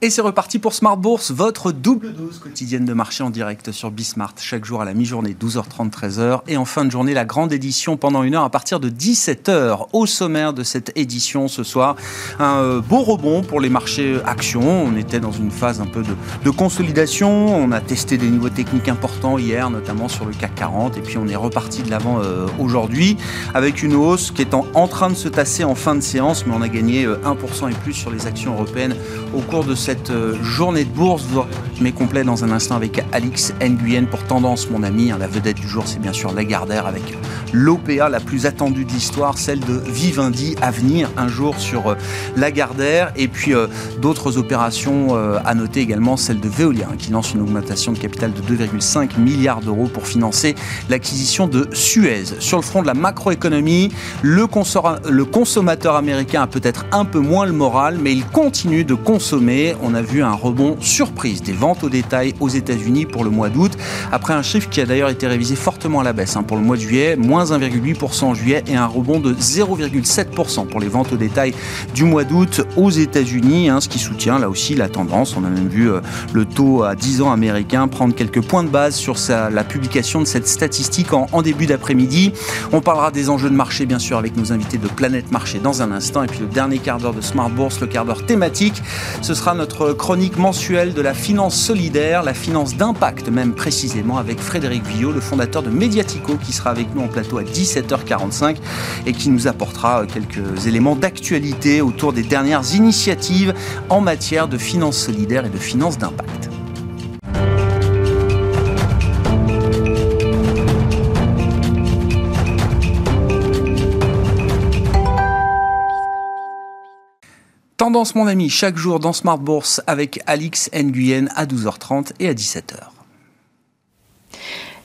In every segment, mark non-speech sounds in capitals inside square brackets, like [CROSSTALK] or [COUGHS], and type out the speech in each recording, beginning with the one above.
Et c'est reparti pour Smart Bourse, votre double dose quotidienne de marché en direct sur Bismart, chaque jour à la mi-journée, 12h30, 13h. Et en fin de journée, la grande édition pendant une heure à partir de 17h. Au sommaire de cette édition ce soir, un euh, beau rebond pour les marchés actions. On était dans une phase un peu de, consolidation. On a testé des niveaux techniques importants hier, notamment sur le CAC 40. Et puis on est reparti de l'avant euh, aujourd'hui avec une hausse qui est en, train de se tasser en fin de séance. Mais on a gagné 1% euh, et plus sur les actions européennes au cours de cette euh, journée de bourse. Mais complet dans un instant avec Alix Nguyen pour Tendance, mon ami. Hein, la vedette du jour, c'est bien sûr Lagardère avec l'OPA la plus attendue de l'histoire, celle de Vivendi à venir un jour sur euh, Lagardère. Et puis euh, d'autres opérations à noter également, celle de Veolia hein, qui lance une augmentation de capital de 2,5 milliards d'euros pour financer l'acquisition de Suez. Sur le front de la macroéconomie, le, le consommateur américain a peut-être un peu moins le moral, mais il continue de consommer. On a vu un rebond surprise des ventes au détail aux États-Unis pour le mois d'août, après un chiffre qui a d'ailleurs été révisé fortement à la baisse hein, pour le mois de juillet, moins 1,8% en juillet et un rebond de 0,7% pour les ventes au détail du mois d'août aux États-Unis, hein, ce qui soutient là aussi la tendance. On a même vu euh, le taux à 10 ans américain prendre quelques points de base sur la publication de cette statistique en, en début d'après-midi. On parlera des enjeux de marché bien sûr avec nos invités de Planète Marché dans un instant et puis le dernier quart d'heure de Smart Bourse, le quart d'heure thématique. Ce sera notre chronique mensuelle de la finance solidaire, la finance d'impact même précisément, avec Frédéric Villot, le fondateur de Mediatico, qui sera avec nous en plateau à 17h45 et qui nous apportera quelques éléments d'actualité autour des dernières initiatives en matière de finance solidaire et de finance d'impact. Tendance mon ami, chaque jour dans Smart Bourse avec Alix Nguyen à 12h30 et à 17h.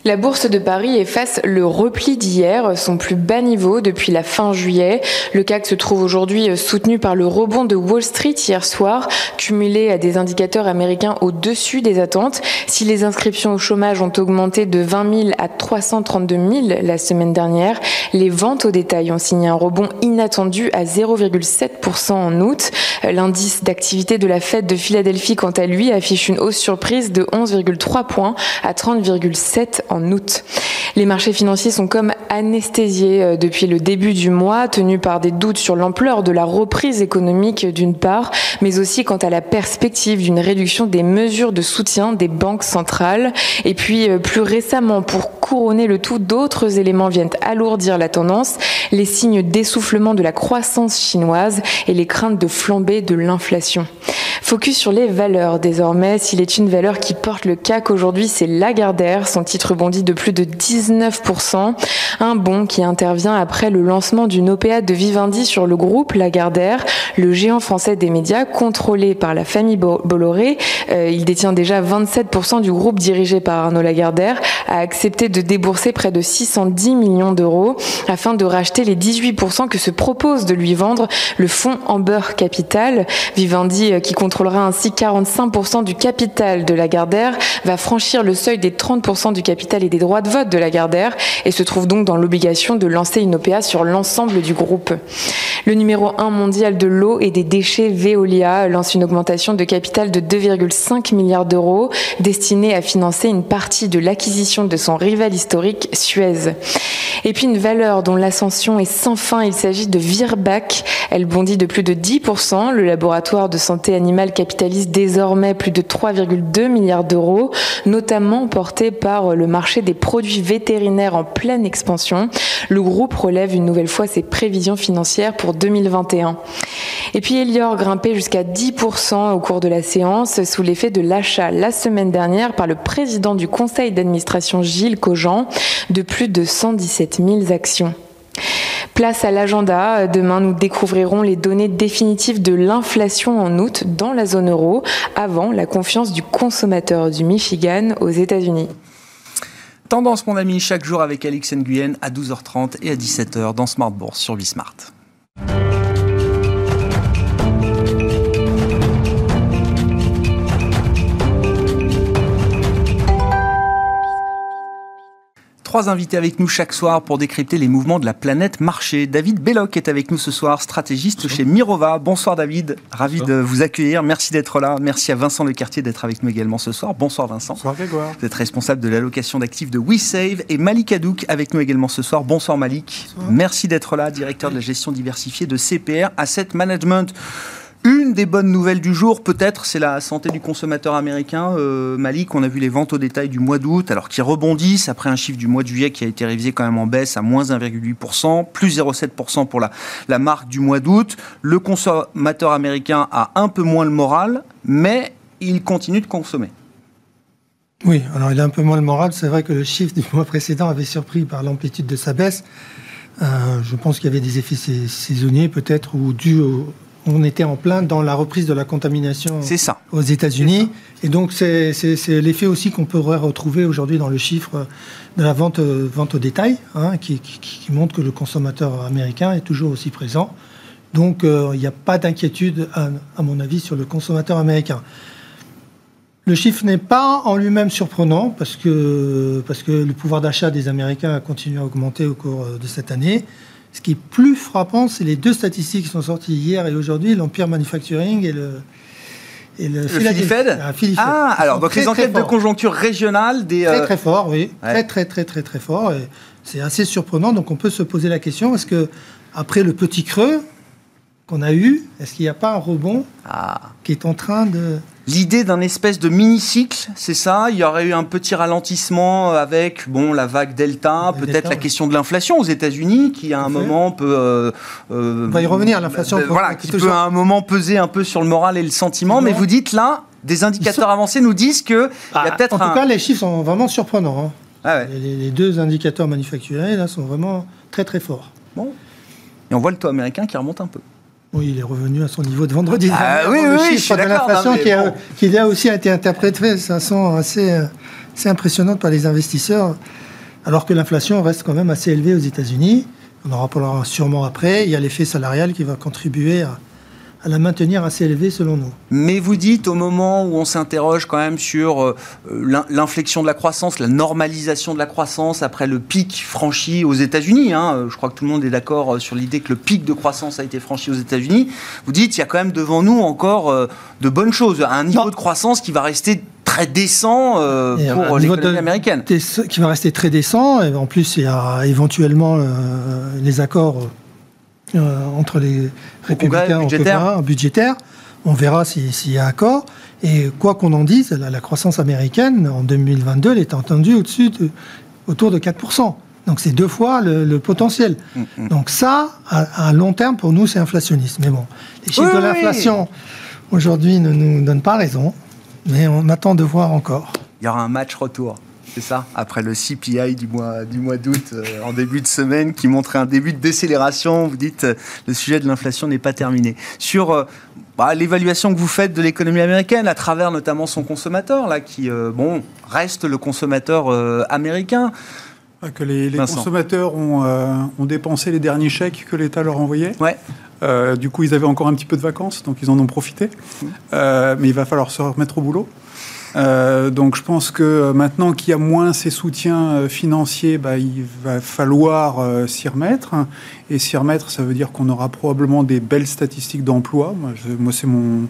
La bourse de Paris efface le repli d'hier, son plus bas niveau depuis la fin juillet. Le CAC se trouve aujourd'hui soutenu par le rebond de Wall Street hier soir, cumulé à des indicateurs américains au-dessus des attentes. Si les inscriptions au chômage ont augmenté de 20 000 à 332 000 la semaine dernière, les ventes au détail ont signé un rebond inattendu à 0,7% en août. L'indice d'activité de la fête de Philadelphie, quant à lui, affiche une hausse surprise de 11,3 points à 30,7 en août. Les marchés financiers sont comme anesthésiés euh, depuis le début du mois, tenus par des doutes sur l'ampleur de la reprise économique d'une part, mais aussi quant à la perspective d'une réduction des mesures de soutien des banques centrales. Et puis euh, plus récemment, pour couronner le tout, d'autres éléments viennent alourdir la tendance, les signes d'essoufflement de la croissance chinoise et les craintes de flambée de l'inflation. Focus sur les valeurs désormais. S'il est une valeur qui porte le CAC aujourd'hui, c'est Lagardère. Son titre bondit de plus de 19%. Un bond qui intervient après le lancement d'une OPA de Vivendi sur le groupe Lagardère, le géant français des médias contrôlé par la famille Bolloré. Euh, il détient déjà 27% du groupe dirigé par Arnaud Lagardère, a accepté de débourser près de 610 millions d'euros afin de racheter les 18% que se propose de lui vendre le fonds Amber Capital. Vivendi, euh, qui contrôlera ainsi 45% du capital de Lagardère, va franchir le seuil des 30% du capital et des droits de vote de Lagardère et se trouve donc dans l'obligation de lancer une OPA sur l'ensemble du groupe. Le numéro 1 mondial de l'eau et des déchets Veolia lance une augmentation de capital de 2,5 milliards d'euros destinée à financer une partie de l'acquisition de son rival historique Suez. Et puis une valeur dont l'ascension est sans fin, il s'agit de Virbac. Elle bondit de plus de 10%. Le laboratoire de santé animale capitalise désormais plus de 3,2 milliards d'euros, notamment porté par le marché des produits vétérinaires en pleine expansion. Le groupe relève une nouvelle fois ses prévisions financières pour 2021. Et puis Elior grimpait jusqu'à 10% au cours de la séance sous l'effet de l'achat la semaine dernière par le président du conseil d'administration Gilles Cogent de plus de 117 000 actions. Place à l'agenda. Demain, nous découvrirons les données définitives de l'inflation en août dans la zone euro avant la confiance du consommateur du Michigan aux États-Unis. Tendance, mon ami, chaque jour avec Alix Nguyen à 12h30 et à 17h dans Smart Bourse sur Bismart. Trois invités avec nous chaque soir pour décrypter les mouvements de la planète marché. David Belloc est avec nous ce soir, stratégiste chez Mirova. Bonsoir David, ravi de vous accueillir. Merci d'être là. Merci à Vincent Lecartier d'être avec nous également ce soir. Bonsoir Vincent. Bonsoir Grégoire. Vous êtes responsable de l'allocation d'actifs de WeSave et Malik Hadouk avec nous également ce soir. Bonsoir Malik. Merci d'être là, directeur de la gestion diversifiée de CPR Asset Management. Une des bonnes nouvelles du jour, peut-être, c'est la santé du consommateur américain. Euh, Malik, on a vu les ventes au détail du mois d'août, alors qui rebondissent après un chiffre du mois de juillet qui a été révisé quand même en baisse à moins 1,8%, plus 0,7% pour la, la marque du mois d'août. Le consommateur américain a un peu moins le moral, mais il continue de consommer. Oui, alors il a un peu moins le moral. C'est vrai que le chiffre du mois précédent avait surpris par l'amplitude de sa baisse. Euh, je pense qu'il y avait des effets saisonniers peut-être ou dû au, on était en plein dans la reprise de la contamination aux États-Unis. Et donc, c'est l'effet aussi qu'on pourrait retrouver aujourd'hui dans le chiffre de la vente, vente au détail, hein, qui, montre que le consommateur américain est toujours aussi présent. Donc, euh, il n'y a pas d'inquiétude, à, mon avis, sur le consommateur américain. Le chiffre n'est pas en lui-même surprenant parce que, parce que le pouvoir d'achat des Américains a continué à augmenter au cours de cette année. Ce qui est plus frappant, c'est les deux statistiques qui sont sorties hier et aujourd'hui, l'Empire Manufacturing et le, et le, Fed Ah, alors donc les enquêtes de conjoncture régionale des très très fort, oui, très très très très très fort. C'est assez surprenant. Donc on peut se poser la question est-ce que après le petit creux qu'on a eu, est-ce qu'il n'y a pas un rebond ah. qui est en train de L'idée d'un espèce de mini-cycle, c'est ça? Il y aurait eu un petit ralentissement avec bon, la vague Delta, peut-être la question de l'inflation aux États-Unis, qui à un moment peut. Euh, euh, On va y revenir, l'inflation. Euh, voilà, qui peut à un moment peser un peu sur le moral et le sentiment, mais vous dites là, des indicateurs avancés nous disent que. y a ah, peut-être en tout cas, les chiffres sont vraiment surprenants. Hein. Ah les, les, deux indicateurs manufacturiers là, sont vraiment très très forts. Bon. Et on voit le taux américain qui remonte un peu. Oui, il est revenu à son niveau de vendredi. Ah, oui, oui, de l'inflation qui, a, aussi été interprété de façon assez, assez impressionnante par les investisseurs, alors que l'inflation reste quand même assez élevée aux États-Unis. On en reparlera sûrement après. Il y a l'effet salarial qui va contribuer à, à la maintenir assez élevée selon nous. Mais vous dites au moment où on s'interroge quand même sur euh, l'inflexion de la croissance, la normalisation de la croissance après le pic franchi aux États-Unis, hein, euh, je crois que tout le monde est d'accord euh, sur l'idée que le pic de croissance a été franchi aux États-Unis, vous dites il y a quand même devant nous encore de bonnes choses, un niveau de croissance qui va rester très décent pour l'économie américaine. Qui va rester très décent, et en plus il y a éventuellement les accords euh, entre les républicains budgétaire. budgétaire. On verra s'il y a accord. Et quoi qu'on en dise, la, croissance américaine en 2022, elle est entendue au-dessus autour de 4%. Donc c'est deux fois le, potentiel. Mm, mm. Donc ça, à, long terme, pour nous, c'est inflationniste. Mais bon, les chiffres de l'inflation aujourd'hui ne nous donnent pas raison, mais on attend de voir encore. Il y aura un match retour. C'est ça, après le CPI du mois du mois d'août euh, en début de semaine qui montrait un début de décélération, vous dites euh, le sujet de l'inflation n'est pas terminé. Sur euh, bah, l'évaluation que vous faites de l'économie américaine à travers notamment son consommateur là qui bon reste le consommateur américain. Ah, que les, consommateurs ont, ont, dépensé les derniers chèques que l'État leur envoyait. Ouais. du coup, ils avaient encore un petit peu de vacances, donc ils en ont profité. Mmh. mais il va falloir se remettre au boulot. Euh, donc je pense que maintenant qu'il y a moins ces soutiens euh, financiers, bah, il va falloir euh, s'y remettre. Et s'y remettre, ça veut dire qu'on aura probablement des belles statistiques d'emploi. Moi, c'est mon,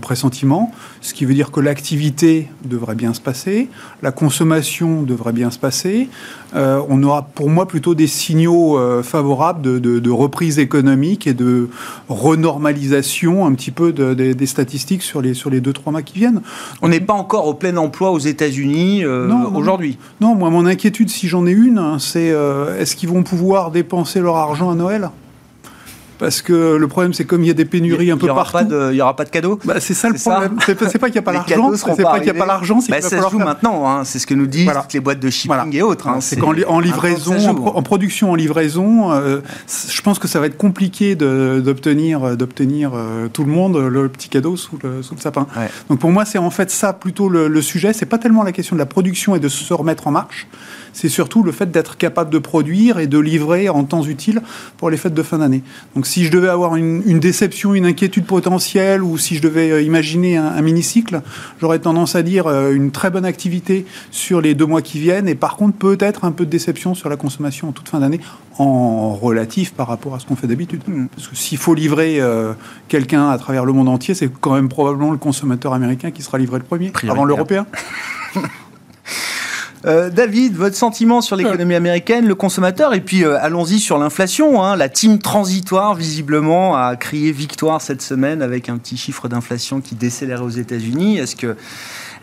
pressentiment. Ce qui veut dire que l'activité devrait bien se passer, la consommation devrait bien se passer. Euh, on aura pour moi plutôt des signaux euh, favorables de, reprise économique et de renormalisation un petit peu des statistiques sur les, sur les deux, trois mois qui viennent. On n'est pas encore au plein emploi aux États-Unis euh, aujourd'hui. Non, moi, mon inquiétude, si j'en ai une, hein, c'est est-ce qu'ils vont pouvoir dépenser leur argent Noël parce que le problème, c'est comme il y a des pénuries un peu partout. il n'y aura pas de cadeaux bah, C'est ça le problème. C'est pas qu'il n'y a pas l'argent, c'est pas qu'il n'y a pas [LAUGHS] l'argent, c'est bah, ça se joue maintenant. Hein. C'est ce que nous disent toutes les boîtes de shipping et autres. Hein. C'est qu'en en livraison, en, production, en livraison, euh, je pense que ça va être compliqué d'obtenir d'obtenir euh, tout le monde le petit cadeau sous le, sous le sapin. Donc pour moi, c'est en fait ça plutôt le, le sujet. C'est pas tellement la question de la production et de se remettre en marche c'est surtout le fait d'être capable de produire et de livrer en temps utile pour les fêtes de fin d'année. Donc si je devais avoir une, déception, une inquiétude potentielle, ou si je devais euh, imaginer un, mini-cycle, j'aurais tendance à dire euh, une très bonne activité sur les deux mois qui viennent, et par contre peut-être un peu de déception sur la consommation en toute fin d'année, en relatif par rapport à ce qu'on fait d'habitude. Mm. Parce que s'il faut livrer euh, quelqu'un à travers le monde entier, c'est quand même probablement le consommateur américain qui sera livré le premier, avant l'européen. [LAUGHS] Euh, David, votre sentiment sur l'économie américaine, le consommateur, et puis euh, allons-y sur l'inflation. Hein. La team transitoire, visiblement, a crié victoire cette semaine avec un petit chiffre d'inflation qui décélérait aux États-Unis. Est-ce que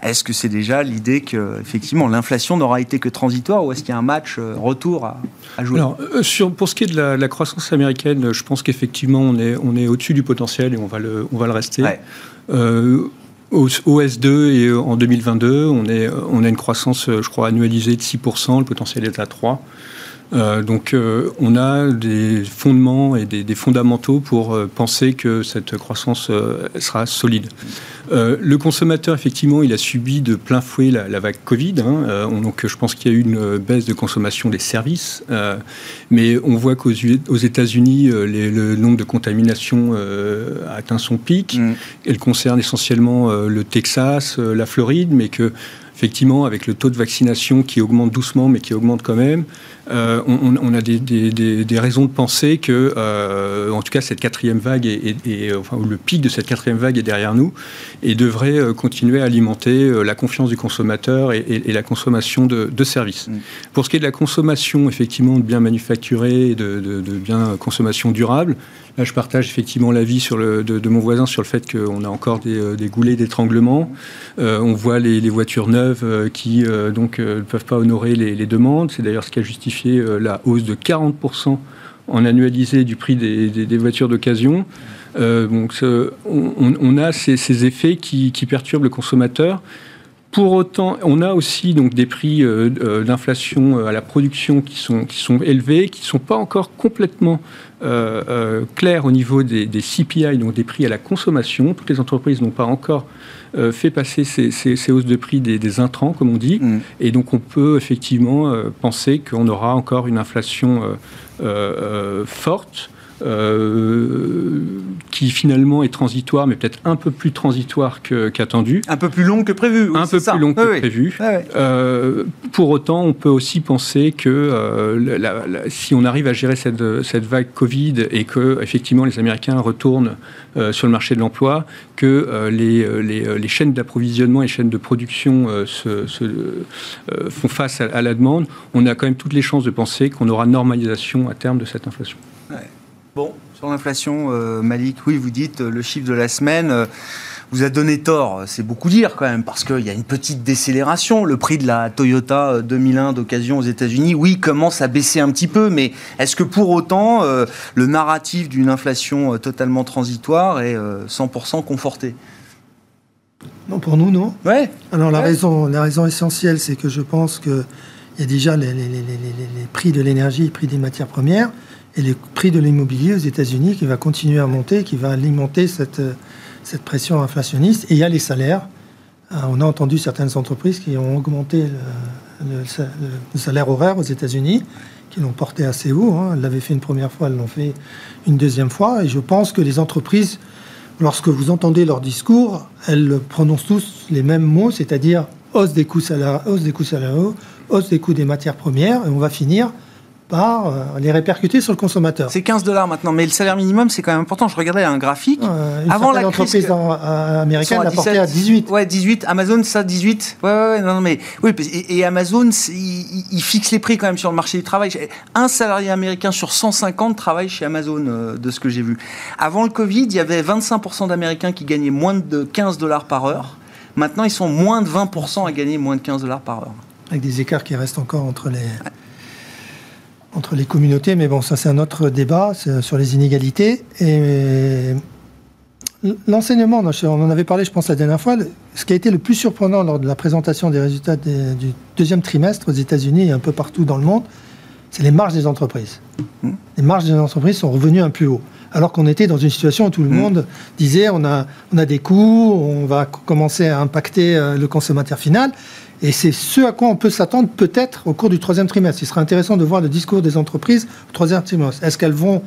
est-ce que c'est déjà l'idée que effectivement l'inflation n'aura été que transitoire ou est-ce qu'il y a un match euh, retour à, jouer? Alors, sur, Pour ce qui est de la, croissance américaine, je pense qu'effectivement on est, on est au-dessus du potentiel et on va le, on va le rester. Au, S2 et en 2022, on, est, on a une croissance, je crois, annualisée de 6%, le potentiel est à 3%. Euh, donc euh, on a des fondements et des, fondamentaux pour euh, penser que cette croissance sera solide. le consommateur, effectivement, il a subi de plein fouet la, vague Covid. Hein. donc je pense qu'il y a eu une baisse de consommation des services. mais on voit qu'aux États-Unis, le nombre de contaminations a atteint son pic. Mm. Elle concerne essentiellement le Texas, la Floride, mais que effectivement, avec le taux de vaccination qui augmente doucement, mais qui augmente quand même, euh, on, a des, raisons de penser que, euh, en tout cas, cette quatrième vague, est, enfin, le pic de cette quatrième vague est derrière nous et devrait euh, continuer à alimenter la confiance du consommateur et, la consommation de, services. Mm. Pour ce qui est de la consommation, effectivement, de biens manufacturés, de, de biens consommation durable, Là, je partage effectivement l'avis de, de, mon voisin sur le fait qu'on a encore des, goulets d'étranglement. On voit les, voitures neuves qui donc ne peuvent pas honorer les, demandes. C'est d'ailleurs ce qui a justifié la hausse de 40% en annualisé du prix des, voitures d'occasion. donc, on, a ces, effets qui, perturbent le consommateur. Pour autant, on a aussi donc des prix d'inflation à la production qui sont, qui sont élevés, qui ne sont pas encore complètement euh, euh, clair au niveau des, CPI, donc des prix à la consommation. Toutes les entreprises n'ont pas encore euh, fait passer ces, hausses de prix des, intrants, comme on dit. Mm. Et donc on peut effectivement penser qu'on aura encore une inflation forte. Euh, qui finalement est transitoire, mais peut-être un peu plus transitoire qu'attendu. un peu plus long que prévu. un peu plus long que prévu. Euh, pour autant, on peut aussi penser que euh, si on arrive à gérer cette, cette, vague Covid et que effectivement les Américains retournent sur le marché de l'emploi, que les, les, les, chaînes d'approvisionnement et les chaînes de production se, font face à, à, la demande, on a quand même toutes les chances de penser qu'on aura normalisation à terme de cette inflation. Bon, sur l'inflation, euh, Malik, oui, vous dites euh, le chiffre de la semaine euh, vous a donné tort. C'est beaucoup dire quand même, parce qu'il y a une petite décélération. Le prix de la Toyota 2001 d'occasion aux États-Unis, oui, commence à baisser un petit peu, mais est-ce que pour autant le narratif d'une inflation totalement transitoire est 100% conforté? Non, pour nous, non. Ouais. Alors la, Raison, la raison essentielle, c'est que je pense qu'il y a déjà les, les prix de l'énergie, les prix des matières premières et le prix de l'immobilier aux États-Unis qui va continuer à monter, qui va alimenter cette, cette pression inflationniste. Et il y a les salaires. Euh, on a entendu certaines entreprises qui ont augmenté le, salaire horaire aux États-Unis, qui l'ont porté assez haut. Hein. Elles l'avaient fait une première fois, elles l'ont fait une deuxième fois. Et je pense que les entreprises, lorsque vous entendez leur discours, elles prononcent tous les mêmes mots, c'est-à-dire hausse des coûts salariaux, hausse des coûts salariaux, hausse des coûts des matières premières, et on va finir par euh, les répercuter sur le consommateur. C'est 15 dollars maintenant, mais le salaire minimum, c'est quand même important. Je regardais un graphique. Avant la crise euh, américaine l'a porté à 18. Ouais, 18. Amazon, ça, 18. Ouais, ouais, non, mais oui. Et, Amazon, il, fixe les prix quand même sur le marché du travail. Un salarié américain sur 150 travaille chez Amazon, euh, de ce que j'ai vu. Avant le Covid, il y avait 25% d'Américains qui gagnaient moins de 15 dollars par heure. Maintenant, ils sont moins de 20% à gagner moins de 15 dollars par heure. Avec des écarts qui restent encore entre les entre les communautés, mais bon, ça c'est un autre débat sur les inégalités. Et l'enseignement, on en avait parlé, je pense, la dernière fois, ce qui a été le plus surprenant lors de la présentation des résultats du deuxième trimestre aux États-Unis et un peu partout dans le monde, c'est les marges des entreprises. Mmh. Les marges des entreprises sont revenues un plus haut. Alors qu'on était dans une situation où tout le mmh. monde disait on a, on a des coûts, on va commencer à impacter euh, le consommateur final. Et c'est ce à quoi on peut s'attendre peut-être au cours du troisième trimestre. Il sera intéressant de voir le discours des entreprises au troisième trimestre. Est-ce qu'elles vont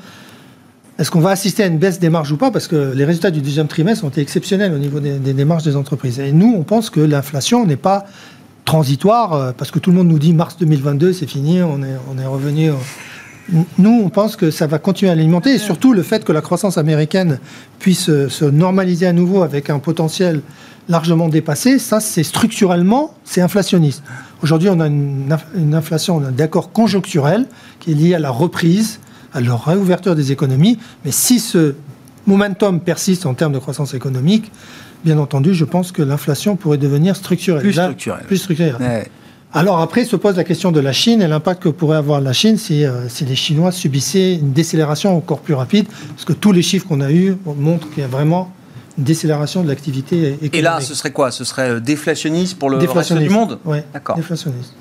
est-ce qu'on va assister à une baisse des marges ou pas? Parce que les résultats du deuxième trimestre ont été exceptionnels au niveau des, des, marges des entreprises. Et nous, on pense que l'inflation n'est pas transitoire, euh, parce que tout le monde nous dit mars 2022, c'est fini, on est, on est revenu. Nous, on pense que ça va continuer à alimenter, et surtout le fait que la croissance américaine puisse se normaliser à nouveau avec un potentiel largement dépassé, ça, c'est structurellement, c'est inflationniste. Aujourd'hui, on a une, une inflation d'accord conjoncturel qui est liée à la reprise à leur réouverture des économies. Mais si ce momentum persiste en termes de croissance économique, bien entendu, je pense que l'inflation pourrait devenir structurelle. Plus structurelle. Plus structurelle. Alors après se pose la question de la Chine et l'impact que pourrait avoir la Chine si, euh, si, les Chinois subissaient une décélération encore plus rapide, parce que tous les chiffres qu'on a eus montrent qu'il y a vraiment décélération de l'activité économique. Et là, ce serait quoi? Ce serait euh, déflationniste pour le reste du monde? Oui, d'accord. Déflationniste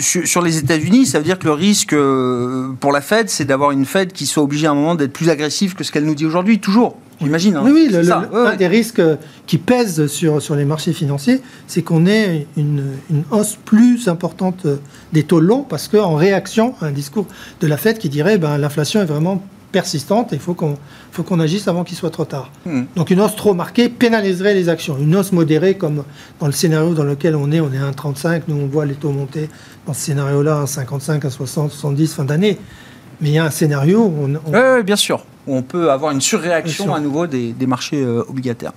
sur les États-Unis, ça veut dire que le risque euh, pour la Fed, c'est d'avoir une Fed qui soit obligée à un moment d'être plus agressive que ce qu'elle nous dit aujourd'hui, toujours. J'imagine. Hein. Oui, oui, un des risques qui pèsent sur, sur les marchés financiers, c'est qu'on ait une, une, hausse plus importante des taux longs, parce qu'en réaction à un discours de la Fed qui dirait ben, l'inflation est vraiment persistante il faut qu'on agisse avant qu'il soit trop tard. Hmm. Donc une hausse trop marquée pénaliserait les actions. Une hausse modérée, comme dans le scénario dans lequel on est, on est à 1,35, nous on voit les taux monter dans ce scénario-là, 1,55, 1,60, 70 fin d'année. Mais il y a un scénario où on... Oui, bien sûr. on peut avoir une surréaction à nouveau des, marchés euh, obligataires.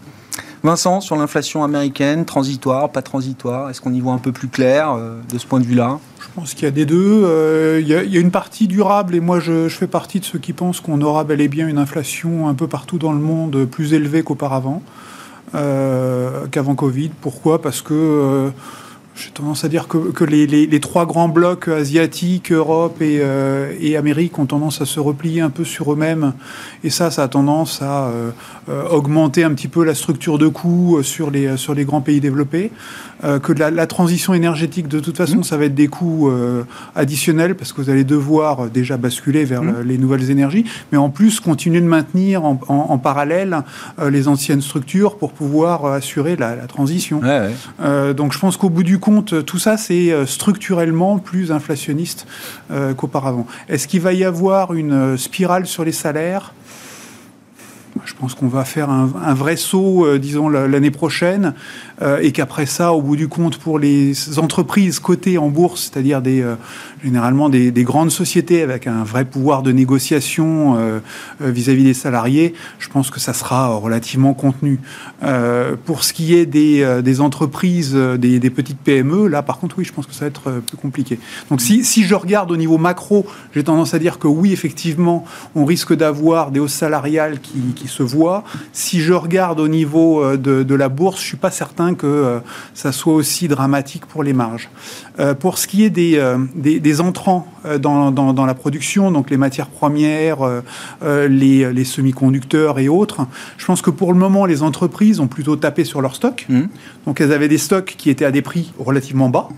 Vincent, sur l'inflation américaine, transitoire, pas transitoire, est-ce qu'on y voit un peu plus clair euh, de ce point de vue-là? Je pense qu'il y a des deux. Euh, il, y a, une partie durable, et moi je, fais partie de ceux qui pensent qu'on aura bel et bien une inflation un peu partout dans le monde plus élevée qu'auparavant, euh, qu'avant Covid. Pourquoi? Parce que j'ai tendance à dire que, les, trois grands blocs asiatiques, Europe et, euh, et, Amérique ont tendance à se replier un peu sur eux-mêmes. Et ça, ça a tendance à euh, euh augmenter un petit peu la structure de coûts euh, sur les grands pays développés. Euh, que la, la, transition énergétique, de toute façon, mmh. ça va être des coûts additionnels parce que vous allez devoir déjà basculer vers mmh. les nouvelles énergies, mais en plus continuer de maintenir en, en, en parallèle les anciennes structures pour pouvoir assurer la, la transition. Ouais, ouais. donc je pense qu'au bout du compte, tout ça, c'est euh, structurellement plus inflationniste euh, qu'auparavant. Est-ce qu'il va y avoir une euh, spirale sur les salaires? Je pense qu'on va faire un, vrai saut, disons, l'année prochaine, et qu'après ça, au bout du compte, pour les entreprises cotées en bourse, c'est-à-dire des, généralement des, grandes sociétés avec un vrai pouvoir de négociation euh, euh, vis-à-vis des salariés, je pense que ça sera relativement contenu. Euh, pour ce qui est des, entreprises, des, petites PME, là par contre oui, je pense que ça va être plus compliqué. Donc si, je regarde au niveau macro, j'ai tendance à dire que oui, effectivement, on risque d'avoir des hausses salariales qui, se voient. Si je regarde au niveau de, la bourse, je suis pas certain que ça soit aussi dramatique pour les marges. pour ce qui est des, des entrants euh, dans, la production, donc les matières premières, euh, euh, les, semi-conducteurs et autres. Je pense que pour le moment, les entreprises ont plutôt tapé sur leurs stocks. Mmh. Donc elles avaient des stocks qui étaient à des prix relativement bas.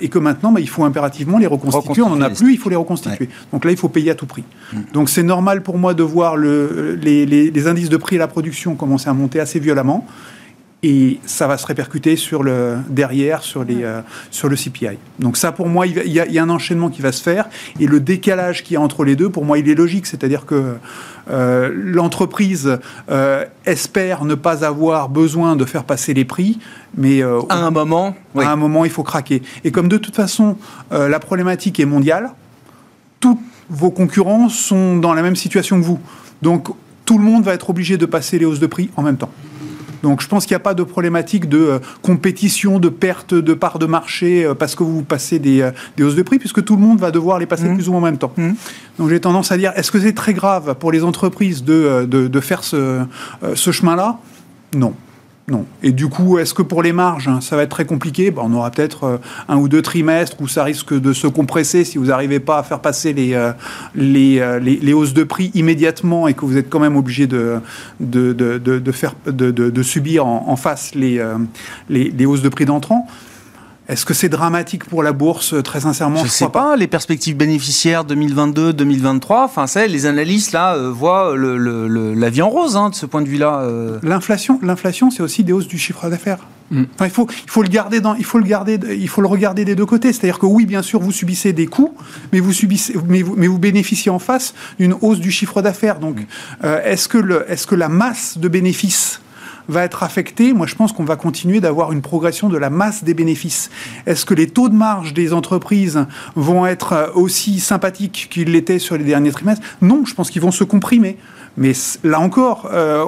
et que maintenant, bah, il faut impérativement les reconstituer. On n'en a plus, il faut les reconstituer. Donc là, il faut payer à tout prix. Mmh. Donc c'est normal pour moi de voir le, les, indices de prix à la production commencer à monter assez violemment et ça va se répercuter sur le derrière sur les euh, sur le CPI. Donc ça pour moi il, y a, il y, a, un enchaînement qui va se faire et le décalage qui y a entre les deux pour moi il est logique, c'est-à-dire que euh, l'entreprise euh, espère ne pas avoir besoin de faire passer les prix, mais à un moment, à un moment il faut craquer. Et comme de toute façon la problématique est mondiale, tous vos concurrents sont dans la même situation que vous, donc tout le monde va être obligé de passer les hausses de prix en même temps. Donc je pense qu'il n'y a pas de problématique de euh, compétition, de perte de part de marché euh, parce que vous passez des, euh, des, hausses de prix, puisque tout le monde va devoir les passer mmh. plus ou moins en même temps. Mmh. Donc j'ai tendance à dire, est-ce que c'est très grave pour les entreprises de, de, de faire ce, ce chemin-là? Non. Non. Et du coup, est-ce que pour les marges, hein, ça va être très compliqué? Ben, On aura peut-être euh, un ou deux trimestres où ça risque de se compresser si vous n'arrivez pas à faire passer les, euh, euh, hausses de prix immédiatement et que vous êtes quand même obligé de, de, de, subir en, face les, hausses de prix d'entrants. Est-ce que c'est dramatique pour la bourse Très sincèrement, je ne sais pas. Les perspectives bénéficiaires 2022-2023, enfin, les analystes là euh, voient le, la vie en rose hein, de ce point de vue-là. Euh. L'inflation, l'inflation, c'est aussi des hausses du chiffre d'affaires. Mm. il, faut, il, faut le garder dans, il, faut le garder, il faut le regarder des deux côtés. C'est-à-dire que oui, bien sûr, vous subissez des coûts, mais vous, subissez, mais vous, mais vous bénéficiez en face d'une hausse du chiffre d'affaires. Donc, euh, est-ce que, le, est que la masse de bénéfices va être affectée Moi, je pense qu'on va continuer d'avoir une progression de la masse des bénéfices. Est-ce que les taux de marge des entreprises vont être aussi sympathiques qu'ils l'étaient sur les derniers trimestres? Non, je pense qu'ils vont se comprimer. Mais là encore, euh,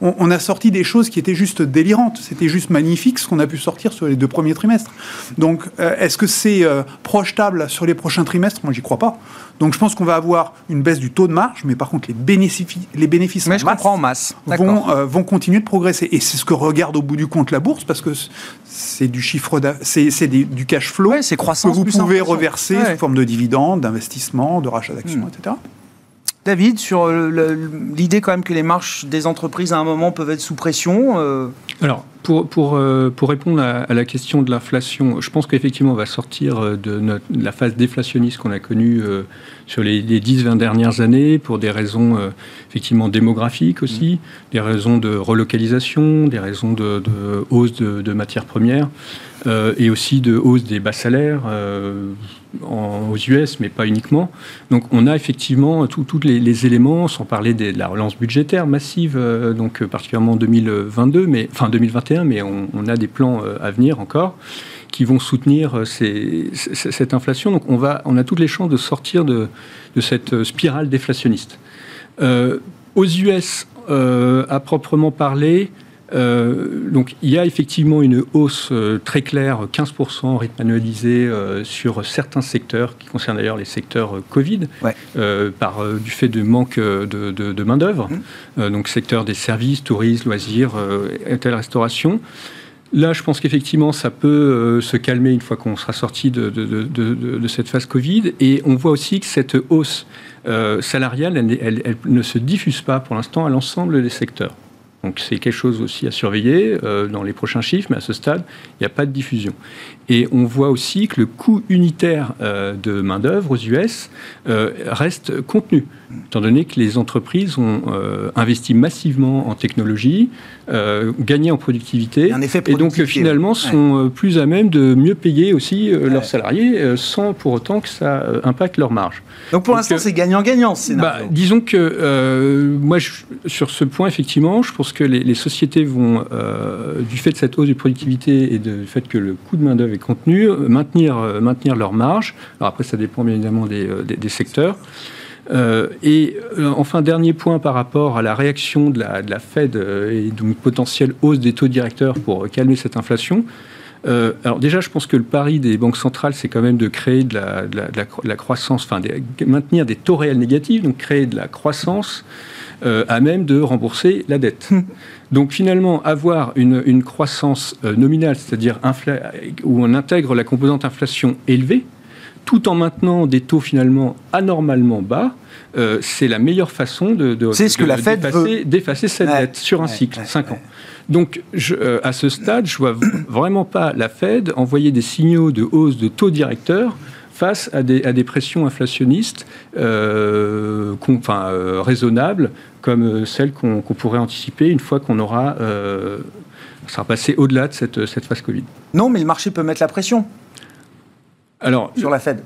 on, a sorti des choses qui étaient juste délirantes. C'était juste magnifique ce qu'on a pu sortir sur les deux premiers trimestres. Donc, euh, est-ce que c'est euh, projetable sur les prochains trimestres? Moi, j'y crois pas. Donc, je pense qu'on va avoir une baisse du taux de marge, mais par contre, les bénéfices, les bénéfices mais en, masse, Vont, vont continuer de progresser. Et c'est ce que regarde au bout du compte la bourse, parce que c'est du chiffre, c'est du cash flow c'est que vous pouvez reverser sous forme de dividendes, d'investissement, de rachat d'actions, hmm. etc. David, sur l'idée quand même que les marges des entreprises à un moment peuvent être sous pression euh, Alors, pour, pour, euh, pour, répondre à, la question de l'inflation, je pense qu'effectivement, on va sortir euh, de, la phase déflationniste qu'on a connue sur les, 10-20 dernières années pour des raisons effectivement démographiques aussi, mmh. des raisons de relocalisation, des raisons de, hausse de, matières premières et aussi de hausse des bas salaires aux US, mais pas uniquement. Donc on a effectivement tous les, éléments, sans parler de la relance budgétaire massive, euh, donc euh, particulièrement en 2022, mais, enfin 2021, mais on, a des plans euh, à venir encore qui vont soutenir cette inflation. Donc on a toutes les chances de sortir de, cette spirale déflationniste. aux US, à proprement parler, euh, donc il y a effectivement une hausse euh, très claire, 15% rythme annualisé euh, sur certains secteurs, qui concernent d'ailleurs les secteurs Covid, par, du fait de manque de, main-d'œuvre, mmh. donc secteur des services, tourisme, loisirs, telle restauration. Là, je pense qu'effectivement, ça peut se calmer une fois qu'on sera sorti de, de, cette phase Covid. Et on voit aussi que cette hausse salariale, elle, ne se diffuse pas pour l'instant à l'ensemble des secteurs. Donc c'est quelque chose aussi à surveiller euh, dans les prochains chiffres, mais à ce stade, il n'y a pas de diffusion. Et on voit aussi que le coût unitaire euh, de main-d'œuvre aux US euh, reste contenu, étant donné que les entreprises ont investi massivement en technologie, gagné en productivité, et donc finalement sont plus à même de mieux payer aussi leurs salariés sans pour autant que ça impacte leur marge. Donc pour l'instant, c'est gagnant-gagnant bah, Disons que moi, sur ce point, effectivement, je pense que les, sociétés vont, euh, du fait de cette hausse de productivité et du fait que le coût de main-d'œuvre est contenu, maintenir, euh, maintenir leur marge. Alors après, ça dépend bien évidemment des, euh, secteurs. et enfin, dernier point par rapport à la réaction de la, de la Fed et d'une potentielle hausse des taux directeurs pour calmer cette inflation. alors déjà, je pense que le pari des banques centrales, c'est quand même de créer de la, de la croissance, enfin, de maintenir des taux réels négatifs, donc créer de la croissance euh, à même de rembourser la dette. Hmm. Donc finalement, avoir une, croissance euh, nominale, c'est-à-dire où on intègre la composante inflation élevée, tout en maintenant des taux finalement anormalement bas, euh, c'est la meilleure façon de, de, ce que la d'effacer cette dette sur un cycle, 5 ans. Donc, à ce stade, je vois vraiment pas la Fed envoyer des signaux de hausse de taux directeur face à des, à des pressions inflationnistes euh, enfin, euh, raisonnables, comme euh, celles qu'on pourrait anticiper une fois qu'on aura euh, sera passé au-delà de cette, cette phase Covid. Non, mais le marché peut mettre la pression Alors, sur la Fed.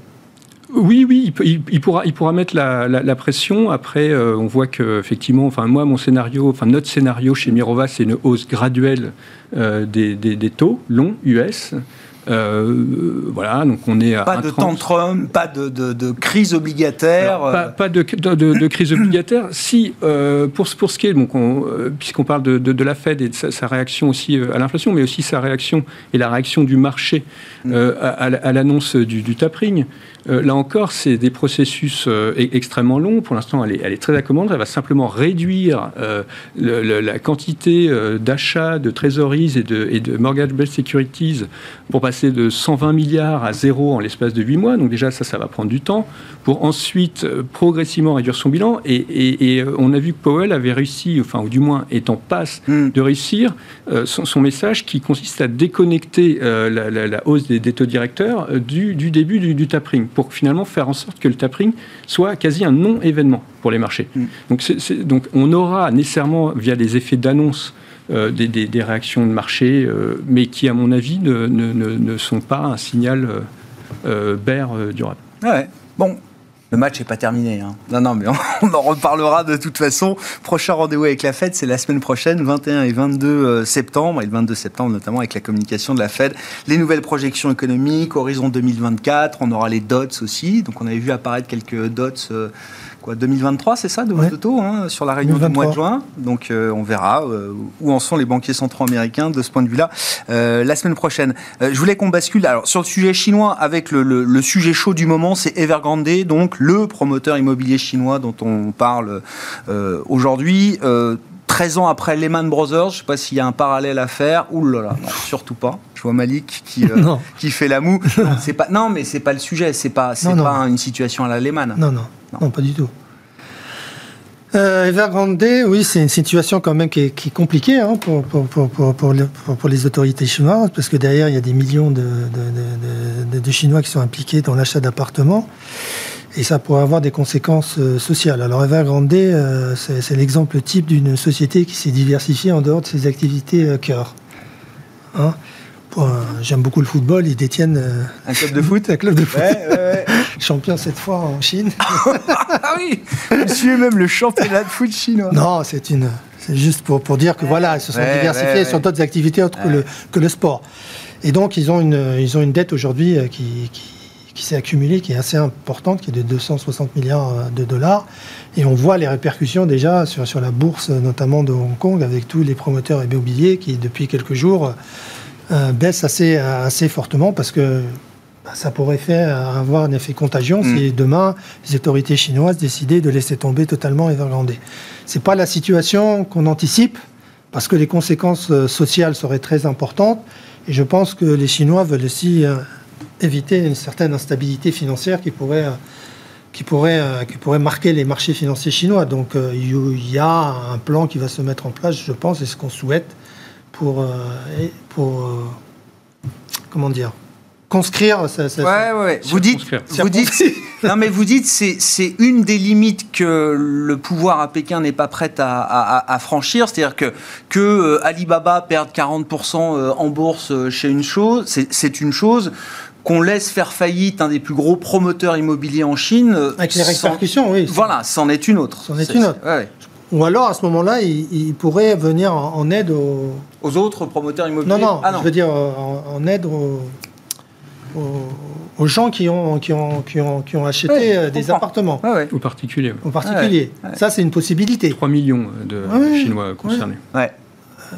Oui, oui, il, pourra, il pourra mettre la, la, pression. Après, on voit que effectivement, enfin moi, mon scénario, enfin notre scénario chez Mirova, c'est une hausse graduelle des, des, des, taux longs US. Euh, voilà, donc on est à pas de tantrum, pas de, de, crise obligataire. pas, de, de, crise obligataire. [COUGHS] Si euh, pour, pour ce qui est, donc euh, puisqu'on parle de, la Fed et de sa, réaction aussi à l'inflation, mais aussi sa réaction et la réaction du marché mm. à, l'annonce du, du, tapering. Là encore, c'est des processus e-, extrêmement longs. Pour l'instant, elle est, très accommodante. Elle va simplement réduire la quantité d'achats de trésoreries et de, mortgage-backed securities pour passer de 120 milliards à zéro en l'espace de 8 mois. Donc déjà, ça, ça va prendre du temps pour ensuite euh, progressivement réduire son bilan. Et, euh, on a vu que Powell avait réussi, enfin, ou du moins est en passe hmm. de réussir euh, son, message qui consiste à déconnecter la, hausse des, taux directeurs du, début du, tapering pour finalement faire en sorte que le tapering soit quasi un non-événement pour les marchés. Hmm. Donc, donc on aura nécessairement, via des effets d'annonce, des, réactions de marché, mais qui, à mon avis, ne, ne, sont pas un signal bear durable. Ouais. Bon, le match n'est pas terminé. Hein. Non, non, mais [LAUGHS] on, en reparlera de toute façon. Prochain rendez-vous avec la Fed, c'est la semaine prochaine, 21 et 22 euh, septembre. Et le 22 septembre, notamment avec la communication de la Fed. Les nouvelles projections économiques, horizon 2024. On aura les dots aussi. Donc, on avait vu apparaître quelques dots. Euh, 2023, c'est ça, de votre taux, hein, sur la réunion du mois de juin. Donc euh, on verra euh, où en sont les banquiers centraux américains de ce point de vue-là euh, la semaine prochaine. je voulais qu'on bascule alors sur le sujet chinois avec le, sujet chaud du moment, c'est Evergrande, donc le promoteur immobilier chinois dont on parle aujourd'hui. 13 ans après Lehman Brothers, je ne sais pas s'il y a un parallèle à faire. Ouh là là, non, surtout pas. Je vois Malik qui, [LAUGHS] qui fait la moue. [LAUGHS] c'est pas, non, mais c'est pas le sujet. C'est pas, c'est pas une situation à la Lehman. Non, non. Non, pas du tout. Euh, Evergrande, oui, c'est une situation quand même qui est, compliquée hein, pour, pour, pour, pour, les autorités chinoises, parce que derrière, il y a des millions de, de, Chinois qui sont impliqués dans l'achat d'appartements, et ça pourrait avoir des conséquences euh, sociales. Alors Evergrande, euh, c'est l'exemple type d'une société qui s'est diversifiée en dehors de ses activités euh, cœur. Hein J'aime beaucoup le football, ils détiennent... un club de foot [LAUGHS] Un club de foot. [LAUGHS] champion cette fois en Chine. [LAUGHS] ah oui Monsieur même le championnat de foot chinois. Non, c'est une. C'est juste pour, pour dire que voilà, ils se sont diversifiés sur d'autres activités autres que, le, que le sport. Et donc, ils ont une, ils ont une dette aujourd'hui euh, qui, qui, qui s'est accumulée, qui est assez importante, qui est de 260 milliards euh, de dollars. Et on voit les répercussions déjà sur, sur la bourse, notamment de Hong Kong, avec tous les promoteurs immobiliers qui, depuis quelques jours, euh, baissent assez, assez fortement parce que bah, ça pourrait faire avoir un effet contagion mm. si demain les autorités chinoises décidaient de laisser tomber totalement Evergrande. Ce n'est pas la situation qu'on anticipe parce que les conséquences euh, sociales seraient très importantes et je pense que les Chinois veulent aussi euh, éviter une certaine instabilité financière qui pourrait, euh, qui pourrait, qui pourrait marquer les marchés financiers chinois. Donc il y a un plan qui va se mettre en place, je pense, et ce qu'on souhaite pour, pour comment dire conscrire. Ça, ouais, ouais, Vous dites, vous dites, non mais vous dites, c'est une des limites que le pouvoir à Pékin n'est pas prêt à, franchir, c'est-à-dire que que euh, Alibaba perde 40% euh, en bourse euh, chez une chose, c'est une chose. Qu'on laisse faire faillite un des plus gros promoteurs immobiliers en Chine. Avec les répercussions, oui. Voilà, c'en est une autre. C'en est, une autre. Ou alors, à ce moment-là, il, pourrait venir en, aide aux... Aux autres promoteurs immobiliers Non, non, ah, non. je veux dire en aide aux, aux, gens qui ont, qui ont, qui ont, qui ont acheté euh, des appartements. Aux particuliers. Aux particuliers. Ça, c'est une possibilité. 3 millions de Chinois concernés. Ouais.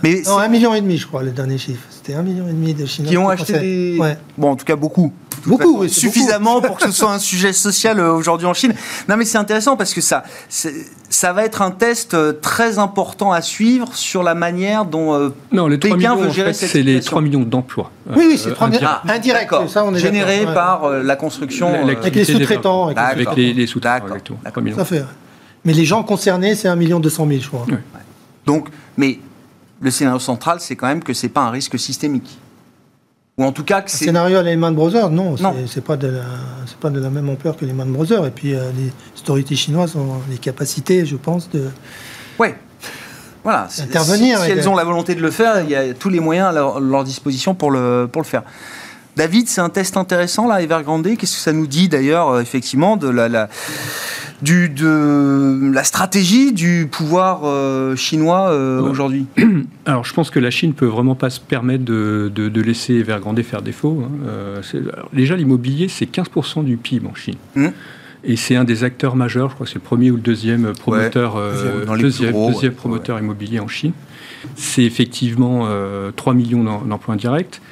Mais non, un million et demi, je crois, le dernier chiffre. C'était un million et demi de Chinois. Qui ont acheté des... Bon, en tout cas, beaucoup. Beaucoup, oui, Suffisamment pour que ce soit un sujet social euh, aujourd'hui en Chine. Non, mais c'est intéressant parce que ça, ça va être un test euh, très important à suivre sur la manière dont euh, non, les Pékin veut gérer cette C'est les 3 millions d'emplois. Oui, oui, c'est 3 millions indirects. Ça, on est Générés par la construction. avec les sous-traitants. Avec les sous-traitants. Ça fait. Mais les gens concernés, c'est 1 million 200 000, je crois. Donc, mais le scénario central, c'est quand même que c'est pas un risque systémique. Ou en tout cas que c'est... scénario à Lehman Brothers, non, non. c'est pas de la, c'est pas de la même ampleur que Lehman Brothers. Et puis euh, les autorités chinoises ont les capacités, je pense, de. Ouais. Voilà. Intervenir. Si, elles ont la volonté de le faire, il y a tous les moyens à leur, disposition pour le, pour le faire. David, c'est un test intéressant là, Evergrande. Qu'est-ce que ça nous dit d'ailleurs, euh, effectivement, de la, la du, de la stratégie du pouvoir euh, chinois euh, aujourd'hui [CLEARS THROAT] Alors, je pense que la Chine peut vraiment pas se permettre de, de, laisser Evergrande faire défaut. Hein. Euh, déjà, l'immobilier, c'est 15% du PIB en Chine. Mmh. Et c'est un des acteurs majeurs, je crois que c'est le premier ou le deuxième promoteur, deuxième, deuxième, promoteur immobilier en Chine. C'est effectivement 3 millions d'emplois indirects.